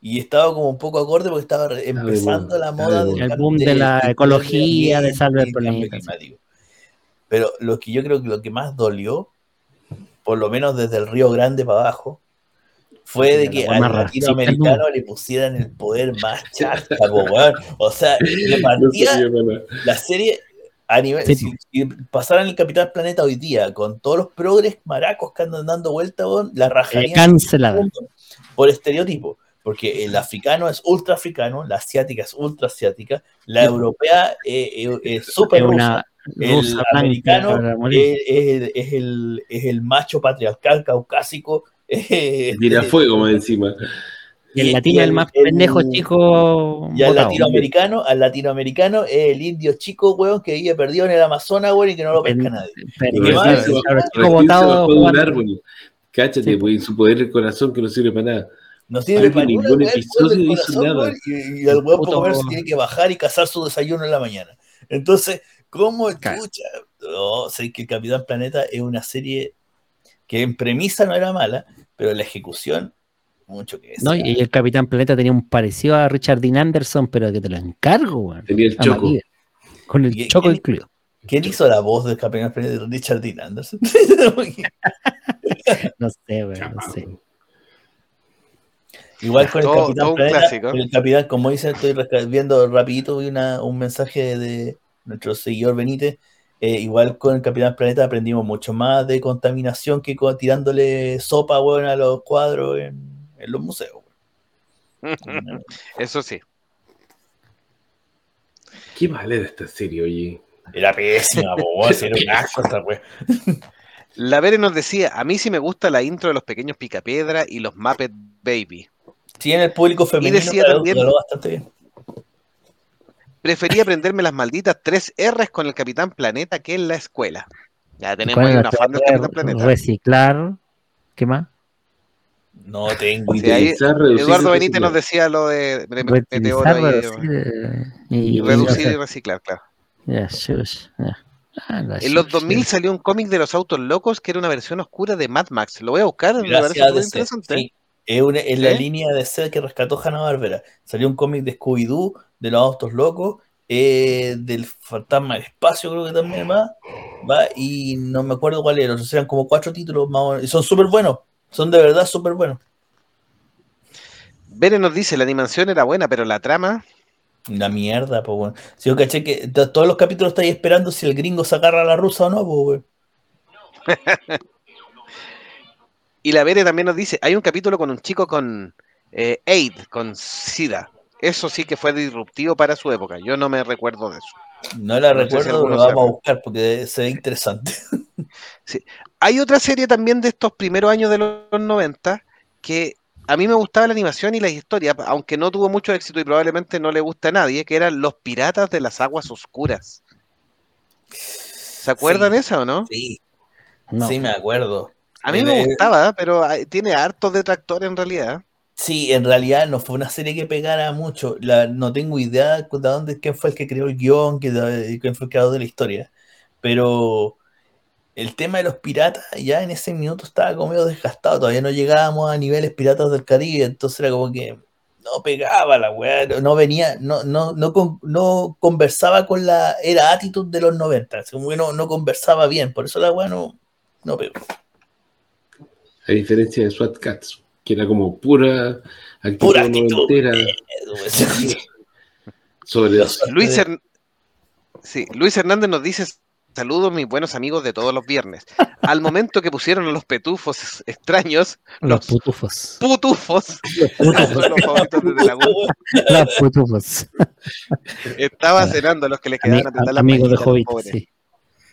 Y estaba como un poco acorde porque estaba empezando la moda de del boom. El boom de la ecología, de salve el planeta. Pero lo que yo creo que lo que más dolió, por lo menos desde el Río Grande para abajo, fue de que al latinoamericano le pusieran el poder más chasta. O sea, le partía la serie a nivel. Sí, Si, si pasaran el Capitán Planeta hoy día con todos los progres maracos que andan dando vuelta, weón, la Eh, rajarían cancelada. mundo por estereotipo. Porque el africano es ultra africano, la asiática es ultra asiática, la europea eh, eh, es súper una el americano es, es- es el, es el macho patriarcal caucásico. Tira fuego más encima. Y el latino y es el más el- pendejo chico. Y al botado. latinoamericano, al latinoamericano es el indio chico, weón, que vive perdido en el Amazonas, weón, y que no lo pesca nadie. Cáchate, Sí. pues, y su poder del corazón que no sirve para nada. No sirve para ningún episodio. Y, y el weón por comer se tiene que bajar y cazar su desayuno en la mañana. Entonces, ¿cómo escucha? No, sé que el Capitán Planeta es una serie que en premisa no era mala, pero en la ejecución, mucho que No, desear. y el Capitán Planeta tenía un parecido a Richard Dean Anderson, pero que te lo encargo, weón. Tenía el choco. Con el ¿Y- choco incluido. ¿Quién hizo la voz del Capitán Planeta? Richard Dean Anderson. No sé, weón, no sé. Igual con el Todo- Capitán todo Planeta, clásico. el Capitán, como dice, estoy viendo rapidito, una- un mensaje de nuestro seguidor Benítez. eh, igual con el Capitán Planeta aprendimos mucho más de contaminación que con- tirándole sopa, weón, a los cuadros en, en los museos. weón. Eso sí. Qué mal era esta serie, oye. Era pésima, si era un asco esta weón. La Vere nos decía, a mí sí me gusta la intro de los pequeños Picapiedra y los Muppet Baby. Sí, en el público femenino decía traduzco también- bastante bien. Prefería aprenderme las malditas tres R's con el Capitán Planeta que en la escuela. Ya tenemos ¿Cuál ahí una fan del? Capitán Planeta. Reciclar. ¿Qué más? No tengo idea. ahí- Utilizar, reducir, Eduardo reciclar. Benítez nos decía lo de, de Meteoro Reutilizar, y- reducir, eh, y, y y reducir y reciclar, claro. Ah, la En los shush, 2000 ya. salió un cómic de los autos locos que era una versión oscura de Mad Max. Lo voy a buscar, me parece DC. interesante. Sí, Es, una- es la línea de sed que rescató Hanna Barbera. Salió un cómic de Scooby-Doo, de los autos locos, eh, del fantasma del espacio, creo que también va. va y no me acuerdo cuál era. Eran como cuatro títulos más o menos. Y son súper buenos. Son de verdad súper buenos. Bere nos dice, la animación era buena, pero la trama... Una mierda, pues, weón. Si yo caché que to- todos los capítulos estáis esperando si el gringo se agarra a la rusa o no, pues, weón. Y la Bere también nos dice, hay un capítulo con un chico con eh, AIDS, con SIDA. Eso sí que fue disruptivo para su época. Yo no me recuerdo de eso. No la No sé si recuerdo, lo vamos a buscar porque se ve interesante. Hay otra serie también de estos primeros años de los 90 que a mí me gustaba la animación y la historia, aunque no tuvo mucho éxito y probablemente no le gusta a nadie, que eran Los Piratas de las Aguas Oscuras. ¿Se acuerdan Sí. esa o no? Sí, No. sí me acuerdo. A mí me gustaba, pero tiene hartos detractores en realidad. Sí, en realidad no fue una serie que pegara mucho. La, no tengo idea de dónde, quién fue el que creó el guion, quién fue el creador de la historia. Pero el tema de los piratas ya en ese minuto estaba como medio desgastado. Todavía no llegábamos a niveles piratas del Caribe. Entonces era como que no pegaba la weá. No, venía, no, no, no, con- no conversaba con la era attitude de los 90. así Como que no, no conversaba bien. Por eso la weá no, no pegó. A diferencia de SWAT Cats, que era como pura actitud Pura actitud. noventera sobre Los- Luis, Hern- sí, Luis Hernández nos dice, saludos mis buenos amigos de todos los viernes. Al momento que pusieron a los petufos extraños, Los los putufos. putufos, Los son los favoritos de Dragón, Los putufos. estaba cenando los que le quedaban a Ami- apretar las amigos de Hobbit. pobres. Sí.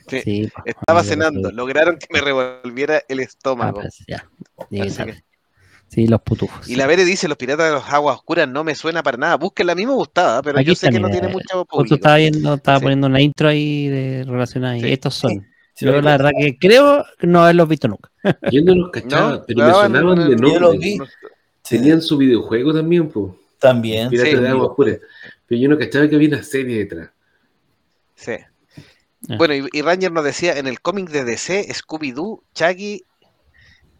Sí, Sí, po, Estaba cenando, lograron que me revolviera el Ah, estómago. pues, ya. Que- Sí, los putufos. Y la Vere dice, los piratas de las aguas oscuras no me suena para nada. Búsquenla, a mí me gustaba, pero Aquí yo sé que no tiene eh, mucho público. estaba viendo, estaba Sí. poniendo una intro ahí de relacionada. Sí. Y estos son. Yo que la verdad que creo no haberlos visto nunca. Yo no los cachaba, No, pero me sonaban de Yo los nombre. vi. Sí, Tenían su videojuego también, pues. también. Pirata Sí. de Agua Oscura. Pero yo no cachaba que había una serie detrás. Sí. Bueno, y, y Ranger nos decía, en el cómic de DC, Scooby-Doo, Shaggy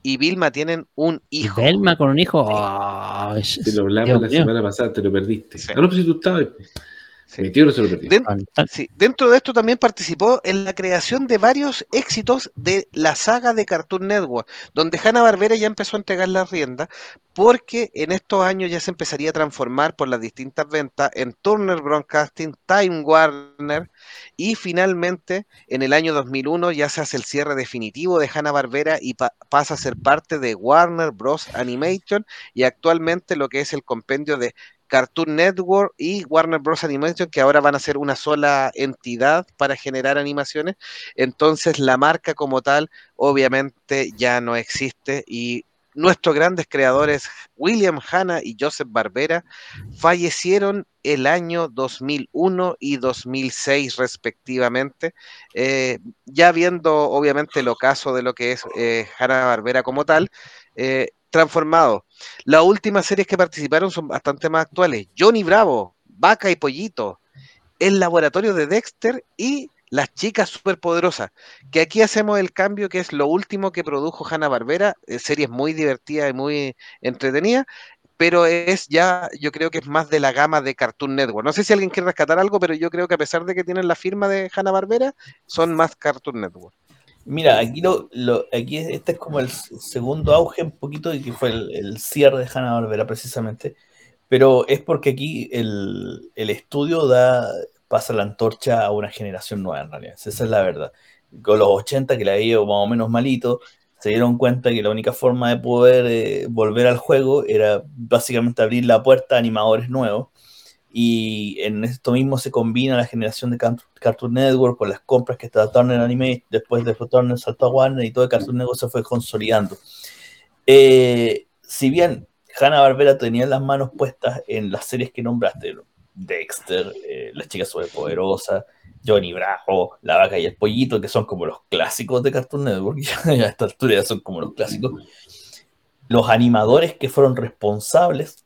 y Vilma tienen un ¿Y hijo. Belma con un hijo? Ay, Te lo hablamos Dios la mío. semana pasada, te lo perdiste. Sí. Ah, no, pues si tú estabas. Sí. Den- sí, Dentro de esto también participó en la creación de varios éxitos de la saga de Cartoon Network, donde Hanna-Barbera ya empezó a entregar la rienda, porque en estos años ya se empezaría a transformar por las distintas ventas en Turner Broadcasting, Time Warner, y finalmente en el año 2001 ya se hace el cierre definitivo de Hanna-Barbera y pa- pasa a ser parte de Warner Bros. Animation, y actualmente lo que es el compendio de Cartoon Network y Warner Bros. Animation, que ahora van a ser una sola entidad para generar animaciones. Entonces la marca como tal obviamente ya no existe y nuestros grandes creadores, William Hanna y Joseph Barbera, fallecieron el año 2001 y 2006 respectivamente, eh, ya viendo obviamente el ocaso de lo que es eh, Hanna-Barbera como tal, eh, transformado. Las últimas series que participaron son bastante más actuales. Johnny Bravo, Vaca y Pollito, El Laboratorio de Dexter y Las Chicas Superpoderosas. Que aquí hacemos el cambio que es lo último que produjo Hanna-Barbera, eh, series muy divertidas y muy entretenidas, pero es ya, yo creo que es más de la gama de Cartoon Network. No sé si alguien quiere rescatar algo, pero yo creo que a pesar de que tienen la firma de Hanna-Barbera, son más Cartoon Network. Mira, aquí lo, lo- aquí es- este es como el segundo auge un poquito y que fue el, el cierre de Hanna Barbera precisamente, pero es porque aquí el, el estudio da pasa la antorcha a una generación nueva en realidad, esa es la verdad. Con los 80 que la había ido más o menos malito, se dieron cuenta que la única forma de poder eh, volver al juego era básicamente abrir la puerta a animadores nuevos y en esto mismo se combina la generación de Cart- Cartoon Network con las compras que está Turner Anime, después de Turner saltó a Warner y todo el Cartoon Network se fue consolidando. Eh, si bien Hanna-Barbera tenía las manos puestas en las series que nombraste, ¿no? Dexter, eh, Las Chicas Superpoderosas, Johnny Bravo, La Vaca y el Pollito, que son como los clásicos de Cartoon Network, ya a esta altura ya son como los clásicos, los animadores que fueron responsables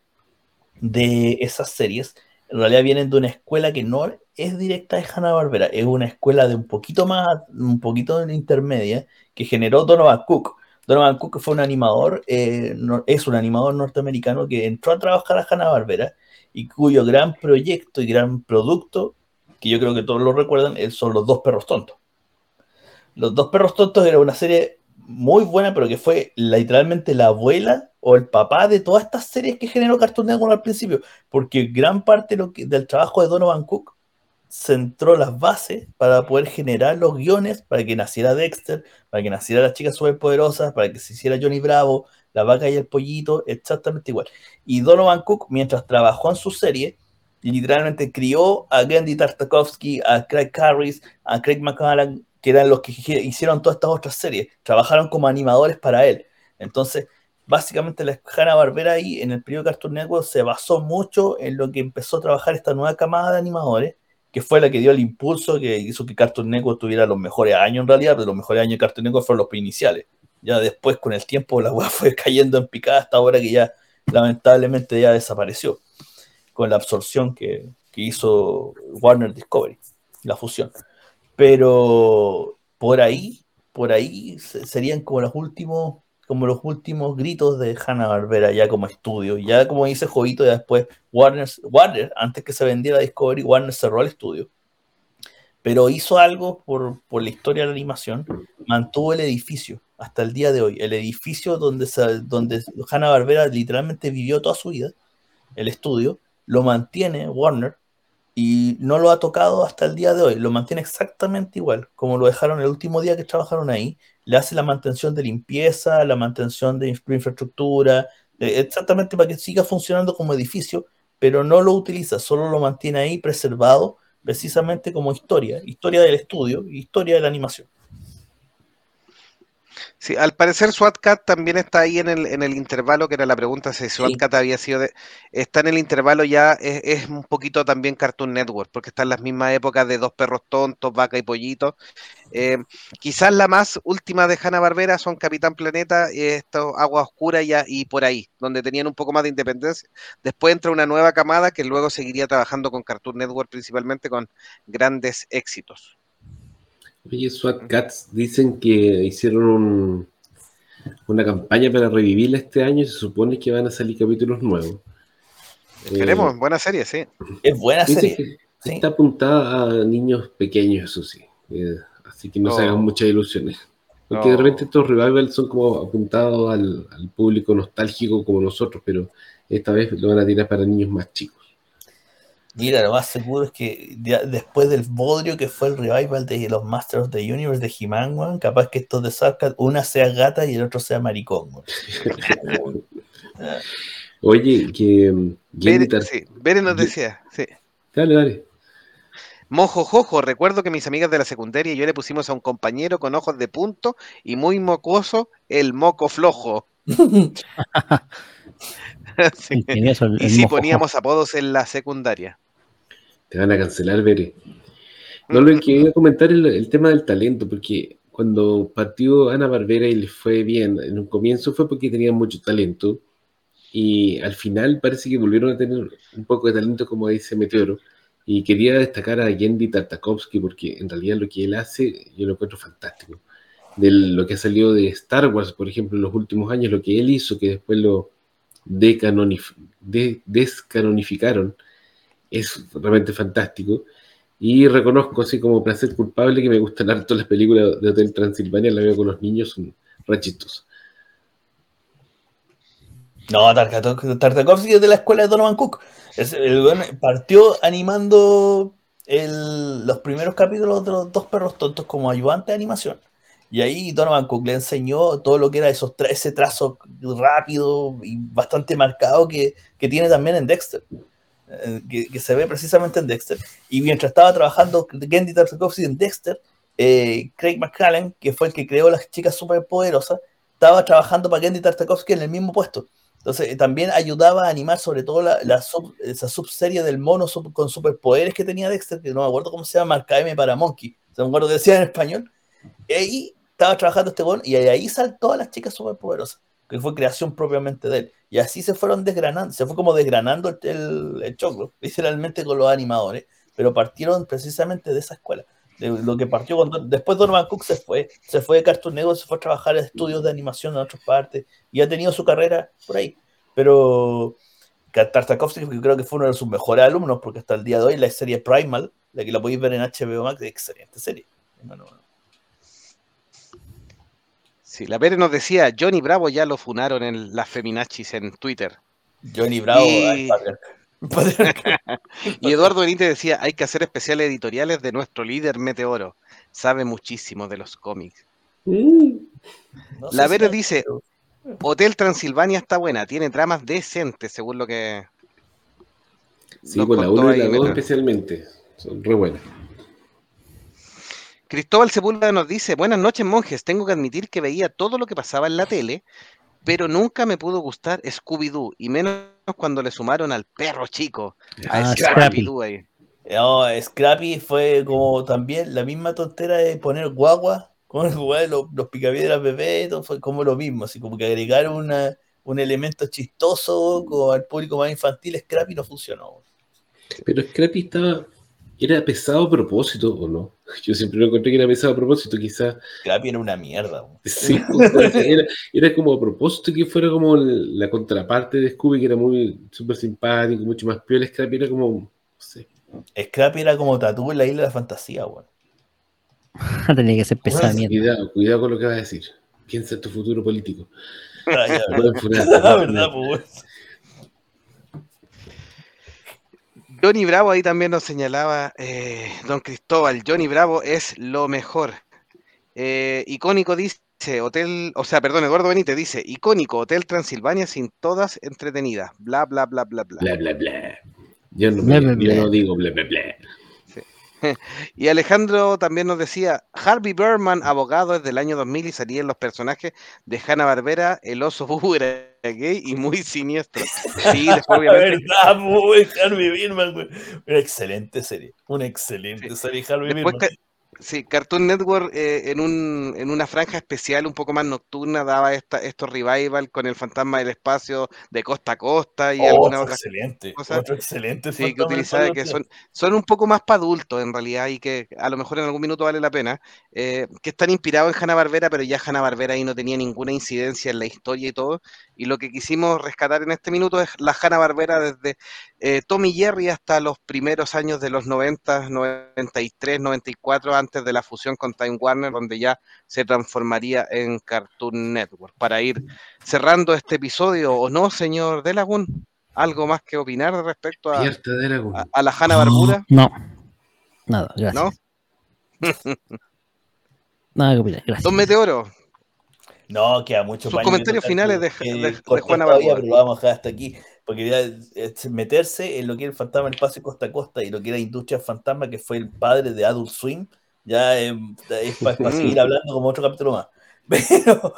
de esas series en realidad vienen de una escuela que no es directa de Hanna-Barbera, es una escuela de un poquito más, un poquito de intermedia, que generó Donovan Cook. Donovan Cook fue un animador, eh, es un animador norteamericano que entró a trabajar a Hanna-Barbera y cuyo gran proyecto y gran producto, que yo creo que todos lo recuerdan, eh, son Los Dos Perros Tontos. Los Dos Perros Tontos era una serie muy buena, pero que fue literalmente la abuela o el papá de todas estas series que generó Cartoon Network al principio, porque gran parte del trabajo de Donovan Cook centró las bases para poder generar los guiones para que naciera Dexter, para que naciera las chicas superpoderosas, para que se hiciera Johnny Bravo, la vaca y el pollito, exactamente igual. Y Donovan Cook, mientras trabajó en su serie, literalmente crió a Gandhi Tartakovsky, a Craig Harris, a Craig McCallan, que eran los que hicieron todas estas otras series. Trabajaron como animadores para él. Entonces, básicamente la Hanna-Barbera ahí, en el periodo Cartoon Network, se basó mucho en lo que empezó a trabajar esta nueva camada de animadores, que fue la que dio el impulso que hizo que Cartoon Network tuviera los mejores años en realidad, pero los mejores años de Cartoon Network fueron los iniciales. Ya después, con el tiempo, la weá fue cayendo en picada hasta ahora que ya lamentablemente ya desapareció con la absorción que, que hizo Warner Discovery, la fusión. Pero por ahí, por ahí se- serían como los últimos, como los últimos gritos de Hanna Barbera ya como estudio. Ya como dice Jovito, ya después Warner, Warner, antes que se vendiera Discovery, Warner cerró el estudio. Pero hizo algo por, por la historia de la animación, mantuvo el edificio hasta el día de hoy. El edificio donde, donde Hanna Barbera literalmente vivió toda su vida, el estudio, lo mantiene Warner y no lo ha tocado hasta el día de hoy. Lo mantiene exactamente igual, como lo dejaron el último día que trabajaron ahí. Le hace la mantención de limpieza, la mantención de infra- infraestructura, eh, exactamente para que siga funcionando como edificio, pero no lo utiliza, solo lo mantiene ahí preservado precisamente como historia, historia del estudio, historia de la animación. Sí, al parecer SWAT-CAT también está ahí en el, en el intervalo, que era la pregunta si SWAT-CAT había sido de... Está en el intervalo ya, es, es un poquito también Cartoon Network, porque está en las mismas épocas de Dos Perros Tontos, Vaca y Pollito. Eh, quizás la más última de Hanna-Barbera son Capitán Planeta, y esto, Agua Oscura y, y por ahí, donde tenían un poco más de independencia. Después entra una nueva camada que luego seguiría trabajando con Cartoon Network, principalmente con grandes éxitos. Oye, SWAT Cats dicen que hicieron un- una campaña para revivirla este año y se supone que van a salir capítulos nuevos. Esperemos, Eh, buena serie, sí. Es buena serie. que sí. está apuntada a niños pequeños, eso sí. Eh, así que no se hagan muchas ilusiones. Porque de repente estos revivals son como apuntados al, al público nostálgico como nosotros, pero esta vez lo van a tirar para niños más chicos. Mira, lo más seguro es que ya después del bodrio que fue el revival de los Masters of the Universe de He-Man, capaz que estos de Sarkat, una sea gata y el otro sea maricón. Oye, que mm, Jenny Bere, Tar- sí, nos decía, sí. Dale, dale. Mojo Jojo, recuerdo que mis amigas de la secundaria y yo le pusimos a un compañero con ojos de punto y muy mocoso el moco flojo. Sí. Y sí, poníamos apodos en la secundaria. Te van a cancelar, Bere. No, lo que iba a comentar es el, el tema del talento, porque cuando partió Ana Barbera y le fue bien, en un comienzo fue porque tenían mucho talento, y al final parece que volvieron a tener un poco de talento, como dice Meteoro, y quería destacar a Yendi Tartakovsky, porque en realidad lo que él hace, yo lo encuentro fantástico. De lo que ha salido de Star Wars, por ejemplo, en los últimos años, lo que él hizo, que después lo descanonificaron, es realmente fantástico. Y reconozco así como placer culpable que me gustan harto las películas de Hotel Transilvania, la veo con los niños, son re. No, Tartakovsky es de la escuela de Donovan Cook. Partió animando el- los primeros capítulos de los dos perros tontos como ayudante de animación. Y ahí Donovan Cook le enseñó todo lo que era esos ese trazo rápido y bastante marcado que, que tiene también en Dexter. Eh, que, que se ve precisamente en Dexter. Y mientras estaba trabajando Gendy Tartakovsky en Dexter, eh, Craig McCallan, que fue el que creó las chicas superpoderosas, estaba trabajando para Gendy Tartakovsky en el mismo puesto. Entonces, eh, también ayudaba a animar sobre todo la, la sub- esa subserie del mono sub- con superpoderes que tenía Dexter, que no me acuerdo cómo se llama, Marca M para Monkey. Se me acuerdo que decía en español. Y ahí estaba trabajando este weón y ahí saltó a las chicas superpoderosas, que fue creación propiamente de él. Y así se fueron desgranando, se fue como desgranando el, el, choclo, literalmente con los animadores, pero partieron precisamente de esa escuela. De lo que partió con Don- después Donovan Cook se fue, se fue de Cartoon Network, se fue a trabajar en estudios de animación en otras partes y ha tenido su carrera por ahí. Pero Tartakovsky creo que fue uno de sus mejores alumnos porque hasta el día de hoy la serie Primal, la que la podéis ver en HBO Max, es excelente serie. Bueno, Sí, la Pérez nos decía, Johnny Bravo ya lo funaron en las feminachis en Twitter. Johnny Bravo, Y- ay. Y Eduardo Benítez decía, hay que hacer especiales editoriales de nuestro líder Meteoro. Sabe muchísimo de los cómics. Mm, No La si Vero dice, Hotel Transilvania está buena, tiene tramas decentes, según lo que... Sí, nos por la contó 1 y la 2 Meteoro. especialmente. Son re buenas. Cristóbal Sepúlveda nos dice, buenas noches monjes, tengo que admitir que veía todo lo que pasaba en la tele, pero nunca me pudo gustar Scooby-Doo, y menos cuando le sumaron al perro chico, a Ah, Scrappy-Doo ahí. No, Scrappy fue como también la misma tontera de poner guagua con el jugar de los, los picapiedras bebés, fue como lo mismo, así como que agregaron una, un elemento chistoso con al público más infantil, Scrappy no funcionó. Pero Scrappy estaba. ¿Era pesado a propósito o no? Yo siempre lo encontré que era pesado a propósito, quizás. Scrappy era una mierda. weón. Sí, era, era como a propósito que fuera como la contraparte de Scooby, que era muy súper simpático, mucho más piola. Scrappy era como. No sé. Scrappy era como Tatú en la isla de la fantasía, weón. Tenía que ser pesada mierda. Cuidado, cuidado con lo que vas a decir. Piensa en tu futuro político. Ah, ya, No verdad. pues, weón. Johnny Bravo ahí también nos señalaba, eh, don Cristóbal, Johnny Bravo es lo mejor. Eh, icónico dice, Hotel, o sea, perdón, Eduardo Benítez dice, icónico, Hotel Transilvania sin todas entretenidas, bla, bla, bla, bla, bla. Bla, bla, bla. Yo no, Bla, bla, yo bla. no digo bla, bla, bla. Y Alejandro también nos decía, Harvey Berman, abogado desde el año 2000 y salía en los personajes de Hanna-Barbera, el oso era gay y muy siniestro. Sí, después La obviamente verdad, weón, Harvey Birman, weón. Una excelente serie. Una excelente serie, Harvey Después, Birman. Sí, Cartoon Network eh, en, un, en una franja especial un poco más nocturna daba esta, estos revival con el fantasma del espacio de costa a costa y Oh, algunas otras excelente. cosas. Otro excelente. Sí, que utilizaba que son, son un poco más para adultos en realidad y que a lo mejor en algún minuto vale la pena, eh, que están inspirados en Hanna-Barbera, pero ya Hanna-Barbera ahí no tenía ninguna incidencia en la historia y todo, y lo que quisimos rescatar en este minuto es la Hanna-Barbera desde eh, Tommy Jerry hasta los primeros años de los 90, 93, 94, antes de la fusión con Time Warner, donde ya se transformaría en Cartoon Network. Para ir cerrando este episodio, ¿o no, señor Delagun? ¿Algo más que opinar respecto a, la Hanna Barbura? No. Nada, gracias. ¿No? Nada que opinar, gracias. Don Meteoro, No, queda mucho Sus comentarios finales de- de- Juana todavía, pero lo vamos a dejar hasta aquí. Porque ya es meterse en lo que era el fantasma del espacio costa a costa y lo que era Industria Fantasma, que fue el padre de Adult Swim, ya eh, es para seguir hablando como otro capítulo más. Pero,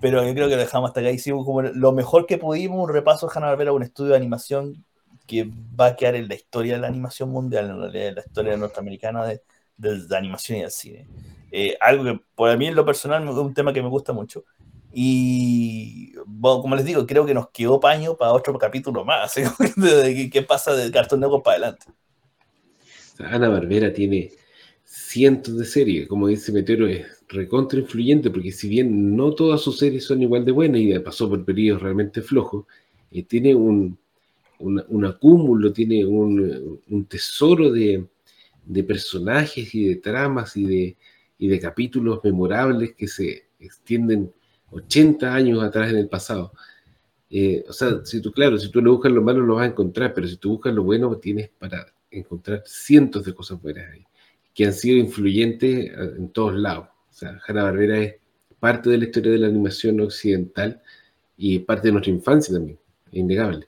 pero yo creo que lo dejamos hasta acá. Hicimos como lo mejor que pudimos, un repaso de Hanna-Barbera, un estudio de animación que va a quedar en la historia de la animación mundial, en realidad, en la historia norteamericana de, de la animación y del cine. Eh, algo que para mí en lo personal es un tema que me gusta mucho. Y bueno, como les digo, creo que nos quedó paño para otro capítulo más. de qué- qué pasa del cartón negro para adelante. Ana Barbera tiene cientos de series, como dice Meteoro, es recontra influyente, porque si bien no todas sus series son igual de buenas y pasó por periodos realmente flojos, eh, tiene un, un, acúmulo, tiene un, un tesoro de, de personajes y de tramas y de, y de capítulos memorables que se extienden 80 años atrás en el pasado. Eh, o sea, si tú, claro, si tú lo buscas lo malo lo vas a encontrar, pero si tú buscas lo bueno, tienes para encontrar cientos de cosas buenas ahí, que han sido influyentes eh, en todos lados. O sea, Hanna-Barbera es parte de la historia de la animación occidental y parte de nuestra infancia también, es innegable.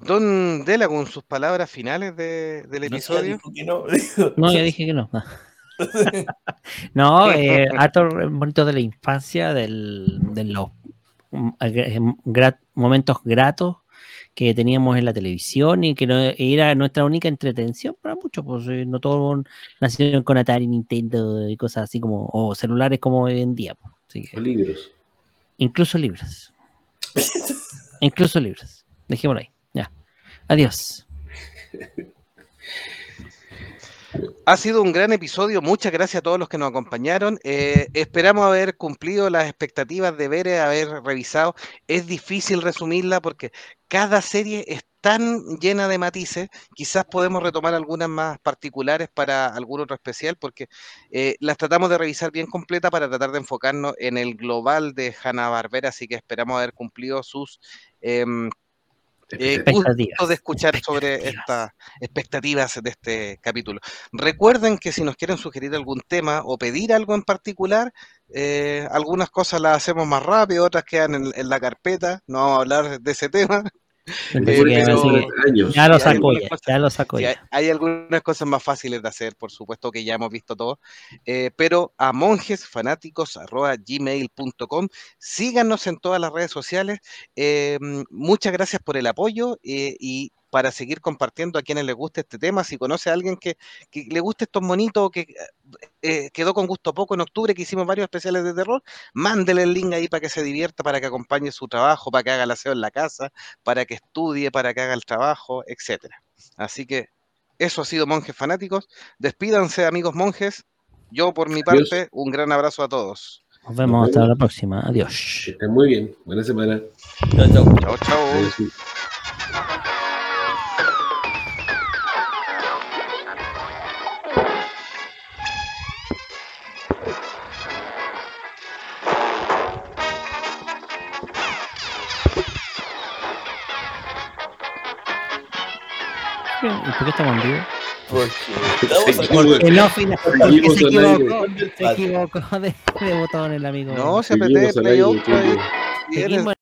Don Delagun, sus palabras finales de- del episodio. no. No, ya dije que no. No, eh, harto bonito de la infancia, del, de los mm, gra- gra- momentos gratos que teníamos en la televisión y que no, era nuestra única entretención para muchos, pues eh, no todos nacieron con Atari, Nintendo y cosas así como, o celulares como hoy en día. pues. Así que, Los libros. incluso libros. incluso libros. Dejémoslo ahí. Ya. Adiós. Ha sido un gran episodio, muchas gracias a todos los que nos acompañaron. Eh, esperamos haber cumplido las expectativas de ver, haber revisado. Es difícil resumirla porque cada serie es tan llena de matices, quizás podemos retomar algunas más particulares para algún otro especial, porque eh, las tratamos de revisar bien completa para tratar de enfocarnos en el global de Hanna Barbera, así que esperamos haber cumplido sus em, eh, gusto de escuchar sobre estas expectativas de este capítulo. Recuerden que si nos quieren sugerir algún tema o pedir algo en particular, eh, algunas cosas las hacemos más rápido, otras quedan en, en la carpeta, no vamos a hablar de ese tema. Eh, ya lo sacó ya, lo sacó ya. hay algunas cosas más fáciles de hacer, por supuesto que ya hemos visto todo, eh, pero a monjesfanáticos.gmail.com síganos en todas las redes sociales. eh, muchas gracias por el apoyo eh, y para seguir compartiendo a quienes les guste este tema. Si conoce a alguien que, que le guste estos monitos, que eh, quedó con gusto poco en octubre, que hicimos varios especiales de terror, mándele el link ahí para que se divierta, para que acompañe su trabajo, para que haga el aseo en la casa, para que estudie, para que haga el trabajo, etcétera. Así que eso ha sido Monjes Fanáticos. Despídanse, amigos monjes. Yo, por mi Adiós. parte, un gran abrazo a todos. Nos vemos hasta vemos. la próxima. Adiós. Que estén muy bien. Buena semana. Chao, chao. Chao, chao. Por qué estamos en vivo? Porque no, porque se equivocó, se equivocó de, de botón el amigo. No, se apreté al